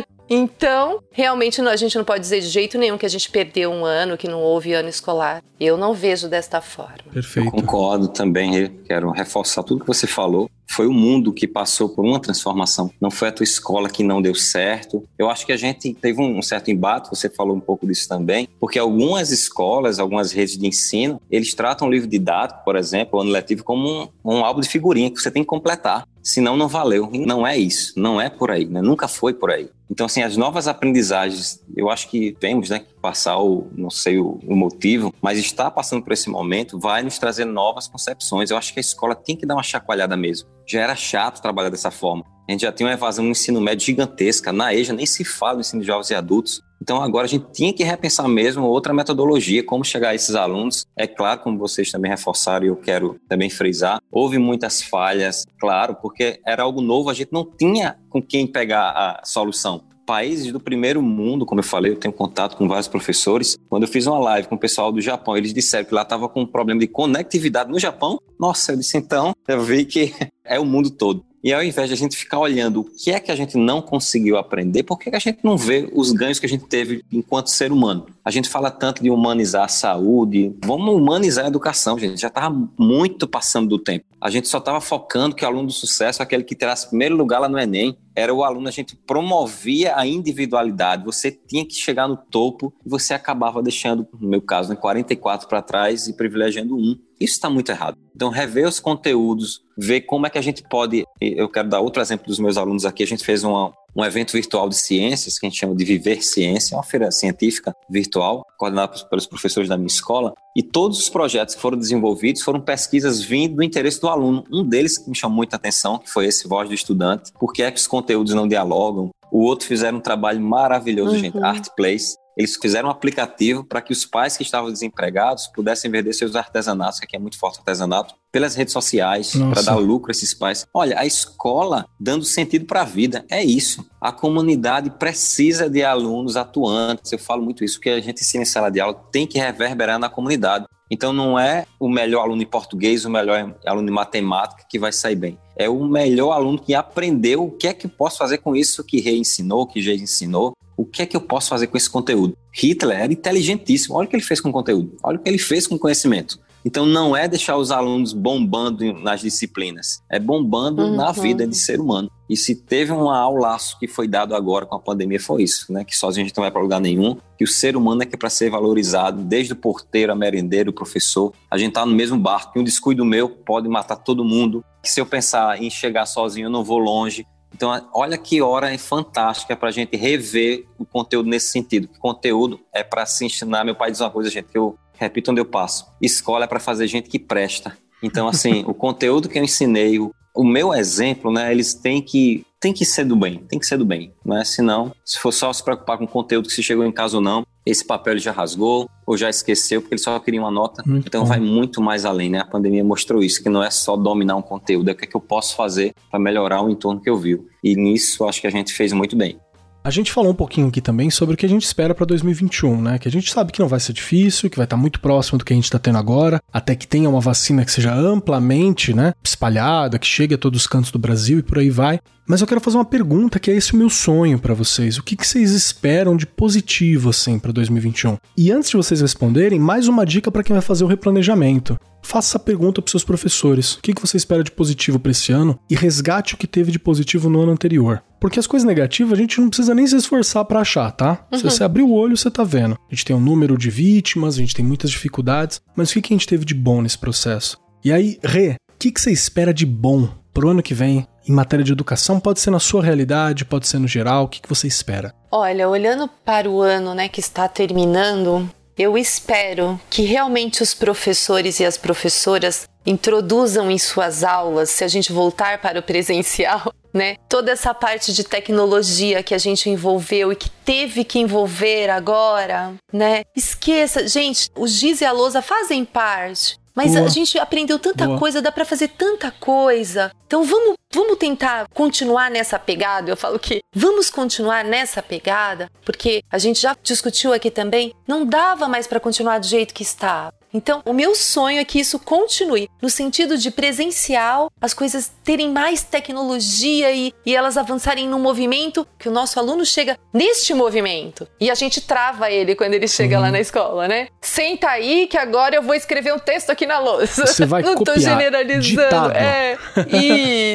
(laughs) Então, realmente a gente não pode dizer de jeito nenhum que a gente perdeu um ano, que não houve ano escolar. Eu não vejo desta forma. Perfeito. Eu concordo também, quero reforçar tudo que você falou. Foi o mundo que passou por uma transformação. Não foi a tua escola que não deu certo. Eu acho que a gente teve um certo embate, você falou um pouco disso também, porque algumas escolas, algumas redes de ensino, eles tratam o livro didático, por exemplo, o ano letivo, como um, um álbum de figurinha que você tem que completar senão não valeu. E não é isso, não é por aí, né? nunca foi por aí. Então, assim, as novas aprendizagens, eu acho que temos né, que passar o, não sei o, o, motivo, mas estar passando por esse momento vai nos trazer novas concepções. Eu acho que a escola tem que dar uma chacoalhada mesmo. Já era chato trabalhar dessa forma. A gente já tem uma evasão no ensino médio gigantesca. Na EJA nem se fala do ensino de jovens e adultos. Então agora a gente tinha que repensar mesmo outra metodologia, como chegar a esses alunos. É claro, como vocês também reforçaram e eu quero também frisar, houve muitas falhas, claro, porque era algo novo, a gente não tinha com quem pegar a solução países do primeiro mundo, como eu falei, eu tenho contato com vários professores. Quando eu fiz uma live com o pessoal do Japão, eles disseram que lá estava com um problema de conectividade no Japão. Nossa, eu disse então, eu vi que (laughs) é o mundo todo. E ao invés de a gente ficar olhando o que é que a gente não conseguiu aprender, por que a gente não vê os ganhos que a gente teve enquanto ser humano? A gente fala tanto de humanizar a saúde, vamos humanizar a educação, gente. Já estava muito passando do tempo. A gente só estava focando que o aluno do sucesso, aquele que tirasse primeiro lugar lá no Enem, era o aluno, a gente promovia a individualidade. Você tinha que chegar no topo e você acabava deixando, no meu caso, né, 44 para trás e privilegiando um. Isso está muito errado. Então, rever os conteúdos, ver como é que a gente pode. Eu quero dar outro exemplo dos meus alunos aqui. A gente fez uma, um evento virtual de ciências, que a gente chama de Viver Ciência, uma feira científica virtual, coordenada pelos professores da minha escola. E todos os projetos que foram desenvolvidos foram pesquisas vindo do interesse do aluno. Um deles que me chamou muita atenção, que foi esse Voz do Estudante. Por que é que os conteúdos não dialogam? O outro fizeram um trabalho maravilhoso, uhum. gente, Art Place eles fizeram um aplicativo para que os pais que estavam desempregados pudessem vender seus artesanatos, que aqui é muito forte o artesanato, pelas redes sociais, para dar lucro a esses pais. Olha, a escola dando sentido para a vida, é isso. A comunidade precisa de alunos atuantes. Eu falo muito isso, que a gente ensina em sala de aula tem que reverberar na comunidade. Então não é o melhor aluno de português, o melhor aluno de matemática que vai sair bem. É o melhor aluno que aprendeu o que é que posso fazer com isso que Rei ensinou, que Geis ensinou, o que é que eu posso fazer com esse conteúdo? Hitler era inteligentíssimo. Olha o que ele fez com o conteúdo. Olha o que ele fez com o conhecimento. Então não é deixar os alunos bombando nas disciplinas, é bombando uhum. na vida de ser humano. E se teve um aulaço que foi dado agora com a pandemia foi isso, né? Que sozinho a gente não vai para lugar nenhum, que o ser humano é que é para ser valorizado, desde o porteiro, a merendeiro, o professor. A gente tá no mesmo barco, e um descuido meu pode matar todo mundo. Se eu pensar em chegar sozinho, eu não vou longe. Então, olha que hora é fantástica para a gente rever o conteúdo nesse sentido. O conteúdo é para se ensinar. Meu pai diz uma coisa, gente, que eu repito onde eu passo. Escola é para fazer gente que presta. Então, (laughs) assim, o conteúdo que eu ensinei, o, o meu exemplo, né, eles têm que tem que ser do bem, tem que ser do bem, né? Senão, se for só se preocupar com o conteúdo que se chegou em casa ou não, esse papel ele já rasgou ou já esqueceu porque ele só queria uma nota. Muito então bom. vai muito mais além, né? A pandemia mostrou isso, que não é só dominar um conteúdo, é o que, é que eu posso fazer para melhorar o entorno que eu vivo. E nisso acho que a gente fez muito bem. A gente falou um pouquinho aqui também sobre o que a gente espera para 2021, né? Que a gente sabe que não vai ser difícil, que vai estar tá muito próximo do que a gente está tendo agora, até que tenha uma vacina que seja amplamente, né, espalhada, que chegue a todos os cantos do Brasil e por aí vai. Mas eu quero fazer uma pergunta que é esse o meu sonho para vocês. O que, que vocês esperam de positivo assim para 2021? E antes de vocês responderem, mais uma dica para quem vai fazer o replanejamento. Faça essa pergunta para seus professores. O que, que você espera de positivo para esse ano e resgate o que teve de positivo no ano anterior. Porque as coisas negativas a gente não precisa nem se esforçar para achar, tá? Uhum. Se você abrir o olho, você tá vendo. A gente tem um número de vítimas, a gente tem muitas dificuldades, mas o que, que a gente teve de bom nesse processo? E aí, Rê, o que, que você espera de bom pro ano que vem em matéria de educação? Pode ser na sua realidade, pode ser no geral, o que, que você espera? Olha, olhando para o ano né, que está terminando, eu espero que realmente os professores e as professoras introduzam em suas aulas, se a gente voltar para o presencial, (laughs) né? Toda essa parte de tecnologia que a gente envolveu e que teve que envolver agora, né? Esqueça, gente, o Giz e a Lousa fazem parte. Mas Boa. a gente aprendeu tanta Boa. coisa, dá para fazer tanta coisa. Então vamos, vamos tentar continuar nessa pegada. Eu falo que vamos continuar nessa pegada, porque a gente já discutiu aqui também, não dava mais para continuar do jeito que estava. Então, o meu sonho é que isso continue no sentido de presencial, as coisas terem mais tecnologia e, e elas avançarem num movimento que o nosso aluno chega neste movimento e a gente trava ele quando ele chega lá na escola, né? Senta aí que agora eu vou escrever um texto aqui na lousa. Você vai (laughs) Não copiar, tô generalizando. Ditado. É,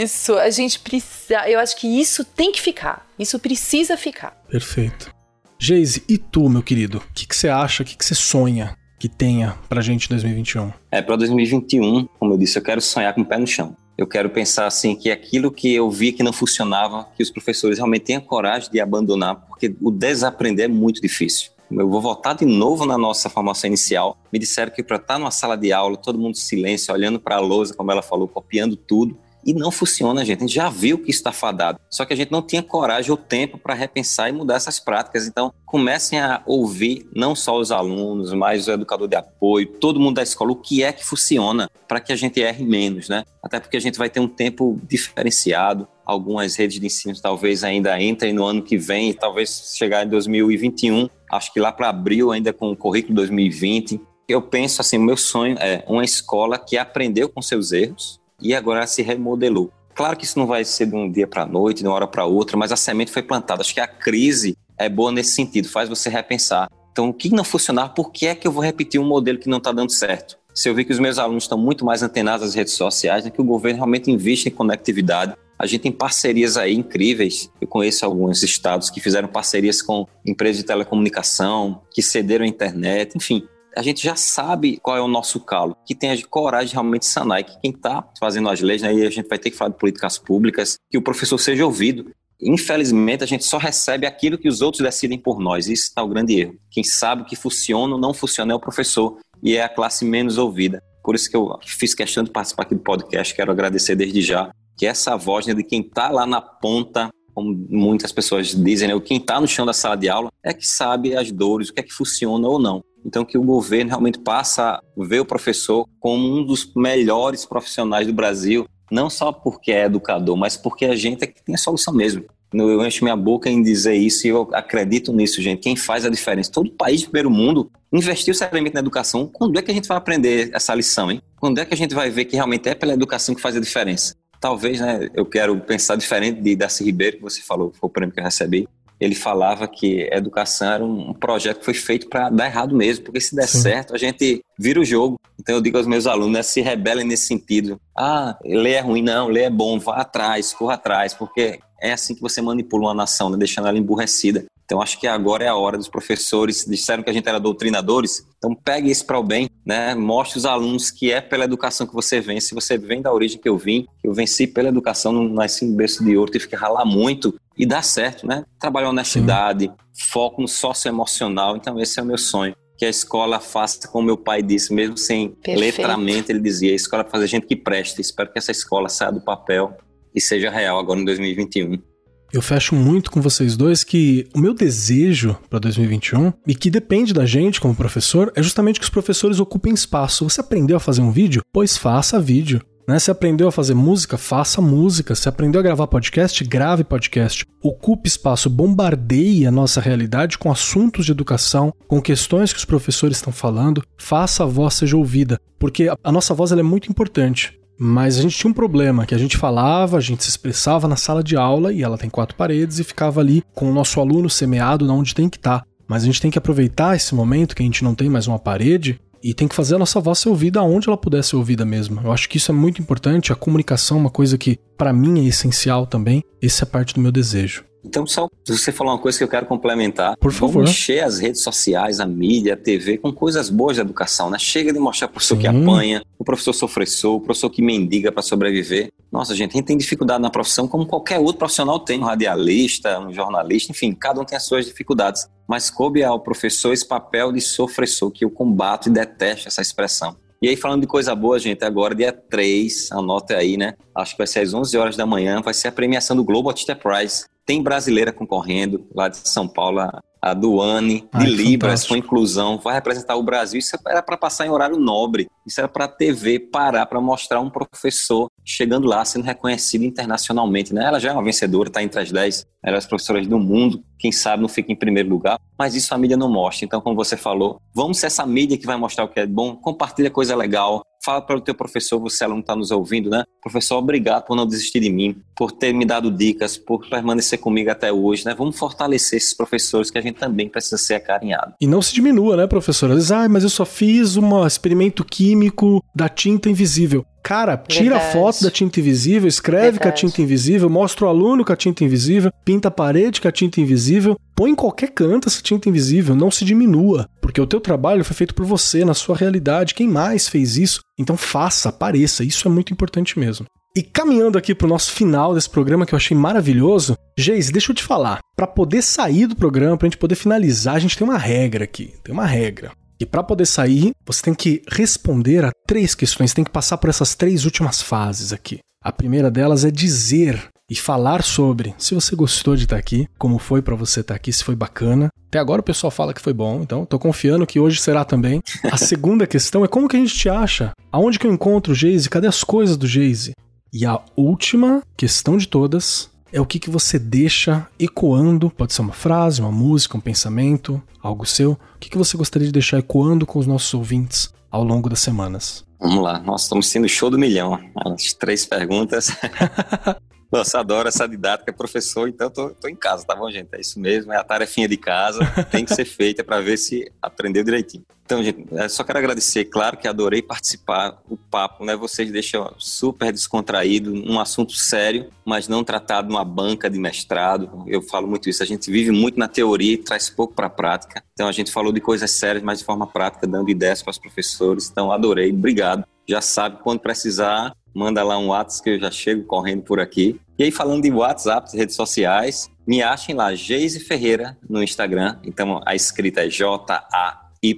isso. A gente precisa. Eu acho que isso tem que ficar. Isso precisa ficar. Perfeito. Geise, e tu, meu querido? O que, você acha? O que você sonha? Que tenha pra gente em 2021? É, para 2021, como eu disse, eu quero sonhar com o pé no chão. Eu quero pensar assim que aquilo que eu vi que não funcionava, que os professores realmente tenham coragem de abandonar, porque o desaprender é muito difícil. Eu vou voltar de novo na nossa formação inicial. Me disseram que para estar numa sala de aula, todo mundo em silêncio, olhando para a lousa, como ela falou, copiando tudo, e não funciona, gente. A gente já viu que está fadado. Só que a gente não tinha coragem ou tempo para repensar e mudar essas práticas. Então, comecem a ouvir não só os alunos, mas o educador de apoio, todo mundo da escola, o que é que funciona para que a gente erre menos, né? Até porque a gente vai ter um tempo diferenciado. Algumas redes de ensino talvez ainda entrem no ano que vem, talvez chegar em 2021. Acho que lá para abril, ainda com o currículo 2020. Eu penso assim, meu sonho é uma escola que aprendeu com seus erros, e agora se remodelou. Claro que isso não vai ser de um dia para a noite, de uma hora para outra, mas a semente foi plantada. Acho que a crise é boa nesse sentido, faz você repensar. Então, o que não funcionar, por que é que eu vou repetir um modelo que não está dando certo? Se eu vi que os meus alunos estão muito mais antenados às redes sociais, é que o governo realmente investe em conectividade. A gente tem parcerias aí incríveis. Eu conheço alguns estados que fizeram parcerias com empresas de telecomunicação, que cederam a internet, enfim a gente já sabe qual é o nosso calo, que tem a coragem de realmente sanar, e que quem está fazendo as leis, né, e a gente vai ter que falar de políticas públicas, que o professor seja ouvido. Infelizmente, a gente só recebe aquilo que os outros decidem por nós. Isso está o grande erro. Quem sabe o que funciona ou não funciona é o professor, e é a classe menos ouvida. Por isso que eu fiz questão de participar aqui do podcast, quero agradecer desde já, que essa voz né, de quem está lá na ponta como muitas pessoas dizem, né, quem está no chão da sala de aula é que sabe as dores, o que é que funciona ou não. Então, que o governo realmente passa a ver o professor como um dos melhores profissionais do Brasil, não só porque é educador, mas porque a gente é que tem a solução mesmo. Eu encho minha boca em dizer isso e eu acredito nisso, gente. Quem faz a diferença? Todo país do primeiro mundo investiu seriamente na educação. Quando é que a gente vai aprender essa lição, hein? Quando é que a gente vai ver que realmente é pela educação que faz a diferença? Talvez, né, eu quero pensar diferente de Darcy Ribeiro, que você falou, foi o prêmio que eu recebi ele falava que a educação era um projeto que foi feito para dar errado mesmo, porque se der Sim. certo, a gente vira o jogo. Então eu digo aos meus alunos, né, se rebelem nesse sentido. Ah, ler é ruim, não, ler é bom, vá atrás, corra atrás, porque é assim que você manipula uma nação, né, deixando ela emburrecida. Então acho que agora é a hora dos professores, disseram que a gente era doutrinadores, então pegue isso para o bem, né? Mostre os alunos que é pela educação que você vence. Se você vem da origem que eu vim, que eu venci pela educação, não nasci em berço de ouro, tive que ralar muito e dá certo, né? Trabalhar honestidade, Sim. foco no socioemocional. Então esse é o meu sonho que a escola faça como meu pai disse, mesmo sem Perfeito. letramento, ele dizia, a escola é para fazer gente que preste. Espero que essa escola saia do papel e seja real agora em 2021. Eu fecho muito com vocês dois que o meu desejo para 2021 e que depende da gente como professor é justamente que os professores ocupem espaço. Você aprendeu a fazer um vídeo? Pois faça vídeo. Né? Se aprendeu a fazer música, faça música. Se aprendeu a gravar podcast, grave podcast. Ocupe espaço, bombardeie a nossa realidade com assuntos de educação, com questões que os professores estão falando. Faça a voz seja ouvida, porque a nossa voz é muito importante. Mas a gente tinha um problema, que a gente falava, a gente se expressava na sala de aula e ela tem quatro paredes e ficava ali com o nosso aluno semeado na onde tem que estar. Tá. Mas a gente tem que aproveitar esse momento que a gente não tem mais uma parede e tem que fazer a nossa voz ser ouvida onde ela puder ser ouvida mesmo. Eu acho que isso é muito importante, a comunicação é uma coisa que para mim é essencial também. Essa é parte do meu desejo. Então, só você falou uma coisa que eu quero complementar. Por favor. Vamos encher as redes sociais, a mídia, a TV com coisas boas de educação, né? Chega de mostrar o professor Sim. que apanha, o professor sofressor, o professor que mendiga para sobreviver. Nossa, gente, a gente tem dificuldade na profissão como qualquer outro profissional tem, um radialista, um jornalista, enfim, cada um tem as suas dificuldades. Mas coube ao professor esse papel de sofressor, que eu combato e detesto essa expressão. E aí, falando de coisa boa, gente, agora dia 3, anota aí, né? Acho que vai ser às 11 horas da manhã, vai ser a premiação do Globo Artista Prize. Tem brasileira concorrendo lá de São Paulo, a Duane, de Libras, com inclusão, vai representar o Brasil. Isso era para passar em horário nobre. Isso era para a TV parar para mostrar um professor chegando lá, sendo reconhecido internacionalmente. Né? Ela já é uma vencedora, está entre as 10 melhores professoras do mundo. Quem sabe não fica em primeiro lugar, mas isso a mídia não mostra. Então, como você falou, vamos ser essa mídia que vai mostrar o que é bom, compartilha coisa legal, fala para o teu professor, você aluno está nos ouvindo, né? Professor, obrigado por não desistir de mim, por ter me dado dicas, por permanecer comigo até hoje, né? Vamos fortalecer esses professores que a gente também precisa ser acarinhado. E não se diminua, né, professor? Às vezes, ah, mas eu só fiz um experimento químico da tinta invisível. Cara, tira Verdade. foto da tinta invisível, escreve Verdade. com a tinta invisível, mostra o aluno com a tinta invisível, pinta a parede com a tinta invisível, põe em qualquer canto essa tinta invisível, não se diminua, porque o teu trabalho foi feito por você, na sua realidade. Quem mais fez isso? Então faça, apareça, isso é muito importante mesmo. E caminhando aqui pro nosso final desse programa que eu achei maravilhoso, Geise, deixa eu te falar. Para poder sair do programa, pra gente poder finalizar, a gente tem uma regra aqui. Tem uma regra. E para poder sair, você tem que responder a três questões, tem que passar por essas três últimas fases aqui. A primeira delas é dizer e falar sobre se você gostou de estar aqui, como foi para você estar aqui, se foi bacana. Até agora o pessoal fala que foi bom, então tô confiando que hoje será também. A (laughs) segunda questão é como que a gente te acha? Aonde que eu encontro o Geise? Cadê as coisas do Geise? E a última questão de todas é o que, que você deixa ecoando, pode ser uma frase, uma música, um pensamento, algo seu. O que, que você gostaria de deixar ecoando com os nossos ouvintes ao longo das semanas? Vamos lá, nós estamos sendo show do milhão. As três perguntas. (laughs) Nossa, adoro essa didática, professor, então tô, tô em casa, tá bom, gente? É isso mesmo, é a tarefinha de casa, tem que ser (laughs) feita para ver se aprendeu direitinho. Então, gente, só quero agradecer, claro que adorei participar, o papo, né? Vocês deixam super descontraído, um assunto sério, mas não tratado numa banca de mestrado. Eu falo muito isso, a gente vive muito na teoria e traz pouco para a prática. Então, a gente falou de coisas sérias, mas de forma prática, dando ideias para os professores. Então, adorei, obrigado. Já sabe, quando precisar, manda lá um WhatsApp que eu já chego correndo por aqui. E aí, falando de WhatsApp, redes sociais, me achem lá, Geise Ferreira, no Instagram. Então, a escrita é J-A-Y-S-E,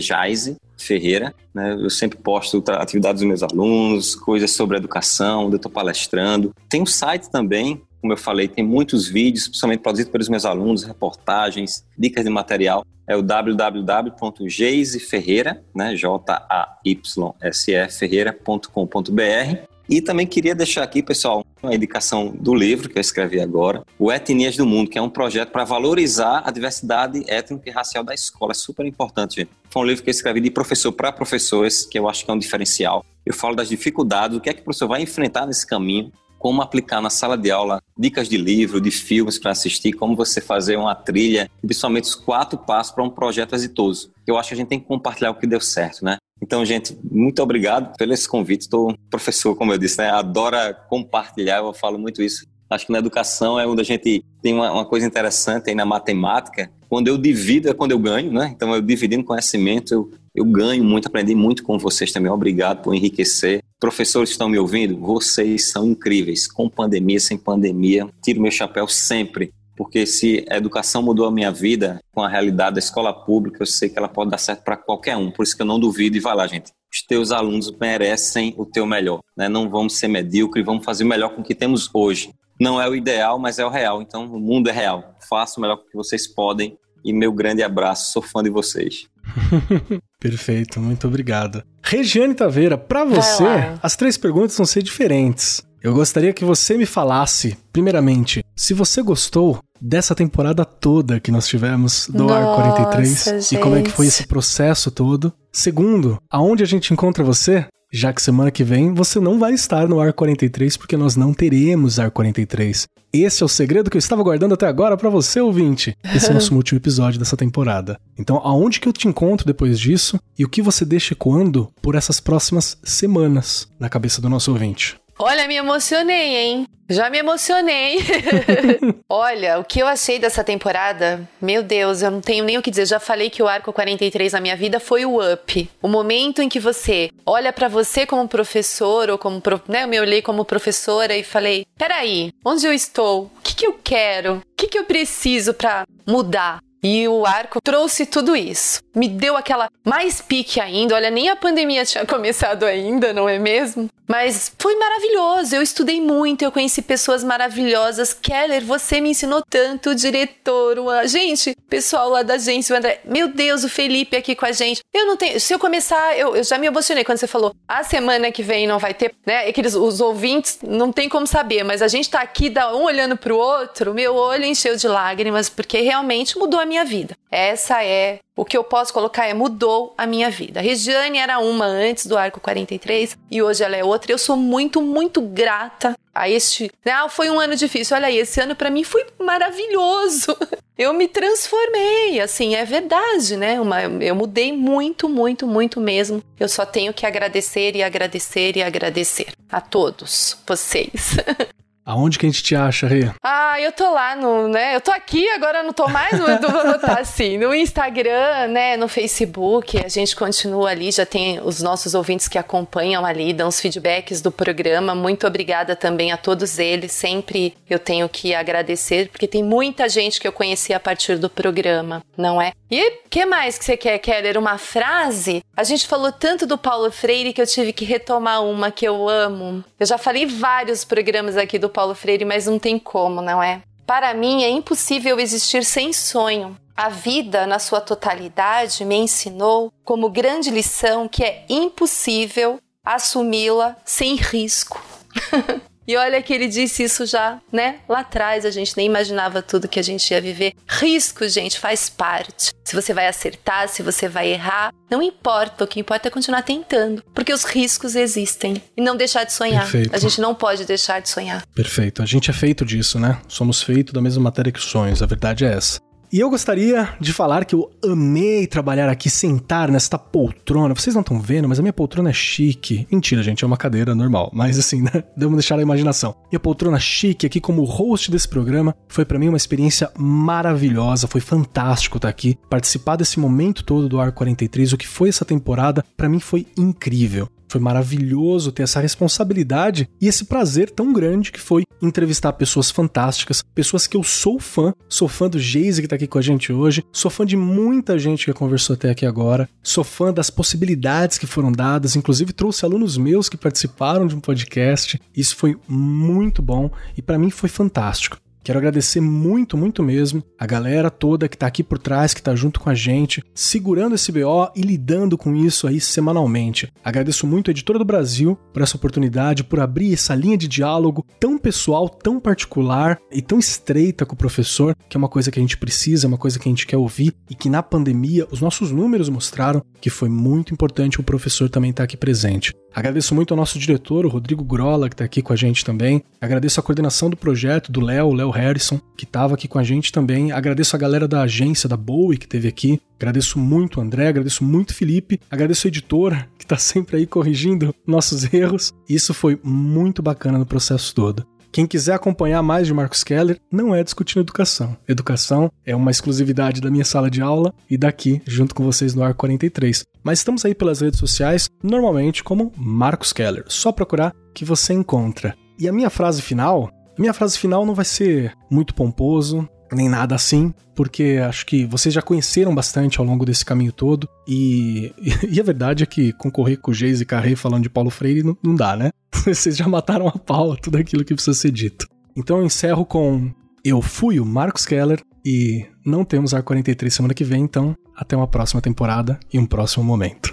Jaise Ferreira. Né? Eu sempre posto atividades dos meus alunos, coisas sobre educação, onde eu estou palestrando. Tem um site também, como eu falei, tem muitos vídeos, principalmente produzidos pelos meus alunos, reportagens, dicas de material. É o www.geiseferreira, né, J-A-Y-S-E, ferreira.com.br. E também queria deixar aqui, pessoal, uma indicação do livro que eu escrevi agora, O Etnias do Mundo, que é um projeto para valorizar a diversidade étnica e racial da escola. É super importante, gente. Foi um livro que eu escrevi de professor para professores, que eu acho que é um diferencial. Eu falo das dificuldades, o que é que o professor vai enfrentar nesse caminho, como aplicar na sala de aula dicas de livro, de filmes para assistir, como você fazer uma trilha, principalmente os quatro passos para um projeto exitoso. Eu acho que a gente tem que compartilhar o que deu certo, né? Então, gente, muito obrigado pelo esse convite. Estou professor, como eu disse, né? Adora compartilhar, eu falo muito isso. Acho que na educação é onde a gente tem uma, uma, coisa interessante aí na matemática. Quando eu divido é quando eu ganho, né? Então, eu dividindo conhecimento, eu, eu ganho muito, aprendi muito com vocês também. Obrigado por enriquecer. Professores estão me ouvindo, vocês são incríveis. Com pandemia, sem pandemia, tiro meu chapéu sempre porque se a educação mudou a minha vida com a realidade da escola pública, eu sei que ela pode dar certo para qualquer um. Por isso que eu não duvido e vai lá, gente. Os teus alunos merecem o teu melhor, né? Não vamos ser medíocres, vamos fazer o melhor com o que temos hoje. Não é o ideal, mas é o real. Então, o mundo é real. Faça o melhor que vocês podem e meu grande abraço. Sou fã de vocês. (laughs) Perfeito, muito obrigado. Regiane Taveira, para você, as três perguntas vão ser diferentes. Eu gostaria que você me falasse, primeiramente, se você gostou dessa temporada toda que nós tivemos do Ar 43 gente. e como é que foi esse processo todo. Segundo, aonde a gente encontra você? Já que semana que vem você não vai estar no Ar 43 porque nós não teremos Ar 43. Esse é o segredo que eu estava guardando até agora para você, ouvinte. Esse é o nosso (laughs) último episódio dessa temporada. Então, aonde que eu te encontro depois disso e o que você deixa quando por essas próximas semanas na cabeça do nosso ouvinte? Olha, me emocionei, hein? Já me emocionei. (laughs) Olha, o que eu achei dessa temporada, meu Deus, eu não tenho nem o que dizer. Já falei que o arco 43 na minha vida foi o up. O momento em que você olha para você como professor ou como, né, eu me olhei como professora e falei: "Peraí, onde eu estou? O que que eu quero? O que que eu preciso para mudar?" E o arco trouxe tudo isso. Me deu aquela mais pique ainda. Olha, nem a pandemia tinha (laughs) começado ainda, não é mesmo? Mas foi maravilhoso. Eu estudei muito, eu conheci pessoas maravilhosas. Keller, você me ensinou tanto, o diretor, o... gente, pessoal lá da agência, o André. Meu Deus, o Felipe aqui com a gente. Eu não tenho. Se eu começar, eu, eu já me emocionei quando você falou. A semana que vem não vai ter, né? Aqueles, os ouvintes não tem como saber, mas a gente tá aqui, um olhando pro outro. Meu olho encheu de lágrimas, porque realmente mudou a minha vida. Essa é o que eu posso colocar é mudou a minha vida. A Regiane era uma antes do Arco 43 e hoje ela é outra. Eu sou muito, muito grata a este. Ah, foi um ano difícil. Olha aí, esse ano para mim foi maravilhoso. (laughs) Eu me transformei, assim, é verdade, né? Uma, eu mudei muito, muito, muito mesmo. Eu só tenho que agradecer e agradecer e agradecer a todos vocês. (laughs) Aonde que a gente te acha, Rê? Ah, eu tô lá no, né? Eu tô aqui, agora eu não tô mais, mas vou botar assim, no Instagram, né, no Facebook, a gente continua ali, já tem os nossos ouvintes que acompanham ali, dão os feedbacks do programa. Muito obrigada também a todos eles. Sempre eu tenho que agradecer, porque tem muita gente que eu conheci a partir do programa, não é? E o que mais que você quer, Keller? Uma frase? A gente falou tanto do Paulo Freire que eu tive que retomar uma que eu amo. Eu já falei vários programas aqui do Paulo Freire, mas não tem como, não é? Para mim é impossível existir sem sonho. A vida, na sua totalidade, me ensinou como grande lição que é impossível assumi-la sem risco. (laughs) E olha que ele disse isso já, né? Lá atrás a gente nem imaginava tudo que a gente ia viver. Risco, gente, faz parte. Se você vai acertar, se você vai errar, não importa. O que importa é continuar tentando, porque os riscos existem e não deixar de sonhar. Perfeito. A gente não pode deixar de sonhar. Perfeito. A gente é feito disso, né? Somos feitos da mesma matéria que os sonhos. A verdade é essa. E eu gostaria de falar que eu amei trabalhar aqui, sentar nesta poltrona. Vocês não estão vendo, mas a minha poltrona é chique. Mentira, gente, é uma cadeira normal. Mas assim, (laughs) né? Devemos deixar a imaginação. E a poltrona chique aqui como host desse programa foi para mim uma experiência maravilhosa. Foi fantástico estar aqui, participar desse momento todo do Ar 43. O que foi essa temporada, para mim foi incrível. Foi maravilhoso ter essa responsabilidade e esse prazer tão grande que foi entrevistar pessoas fantásticas, pessoas que eu sou fã. Sou fã do Geise que tá aqui com a gente hoje, sou fã de muita gente que conversou até aqui agora, sou fã das possibilidades que foram dadas, inclusive trouxe alunos meus que participaram de um podcast. Isso foi muito bom e para mim foi fantástico. Quero agradecer muito, muito mesmo a galera toda que tá aqui por trás, que tá junto com a gente, segurando esse BO e lidando com isso aí semanalmente. Agradeço muito a Editora do Brasil por essa oportunidade, por abrir essa linha de diálogo tão pessoal, tão particular e tão estreita com o professor, que é uma coisa que a gente precisa, é uma coisa que a gente quer ouvir e que na pandemia os nossos números mostraram que foi muito importante o professor também estar tá aqui presente. Agradeço muito ao nosso diretor, o Rodrigo Grola, que está aqui com a gente também. Agradeço a coordenação do projeto do Léo, Léo Harrison, que estava aqui com a gente também. Agradeço a galera da agência da Bowie que esteve aqui. Agradeço muito o André, agradeço muito o Felipe, agradeço o editor que está sempre aí corrigindo nossos (laughs) erros. Isso foi muito bacana no processo todo. Quem quiser acompanhar mais de Marcos Keller, não é discutindo educação. Educação é uma exclusividade da minha sala de aula e daqui, junto com vocês no Ar 43. Mas estamos aí pelas redes sociais, normalmente como Marcos Keller. Só procurar que você encontra. E a minha frase final, a minha frase final não vai ser muito pomposo, nem nada assim, porque acho que vocês já conheceram bastante ao longo desse caminho todo, e, (laughs) e a verdade é que concorrer com o Geis Carré falando de Paulo Freire não, não dá, né? (laughs) Vocês já mataram a pau tudo aquilo que precisa ser dito. Então eu encerro com Eu fui o Marcos Keller e não temos Ar 43 semana que vem, então até uma próxima temporada e um próximo momento.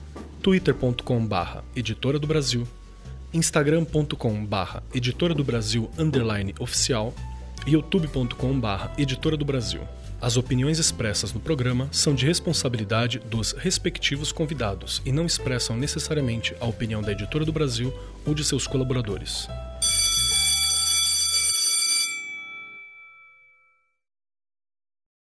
twitter.com/barra Editora do Brasil instagram.com barra editora do Brasil underline oficial e youtube.com barra editora do Brasil. As opiniões expressas no programa são de responsabilidade dos respectivos convidados e não expressam necessariamente a opinião da Editora do Brasil ou de seus colaboradores.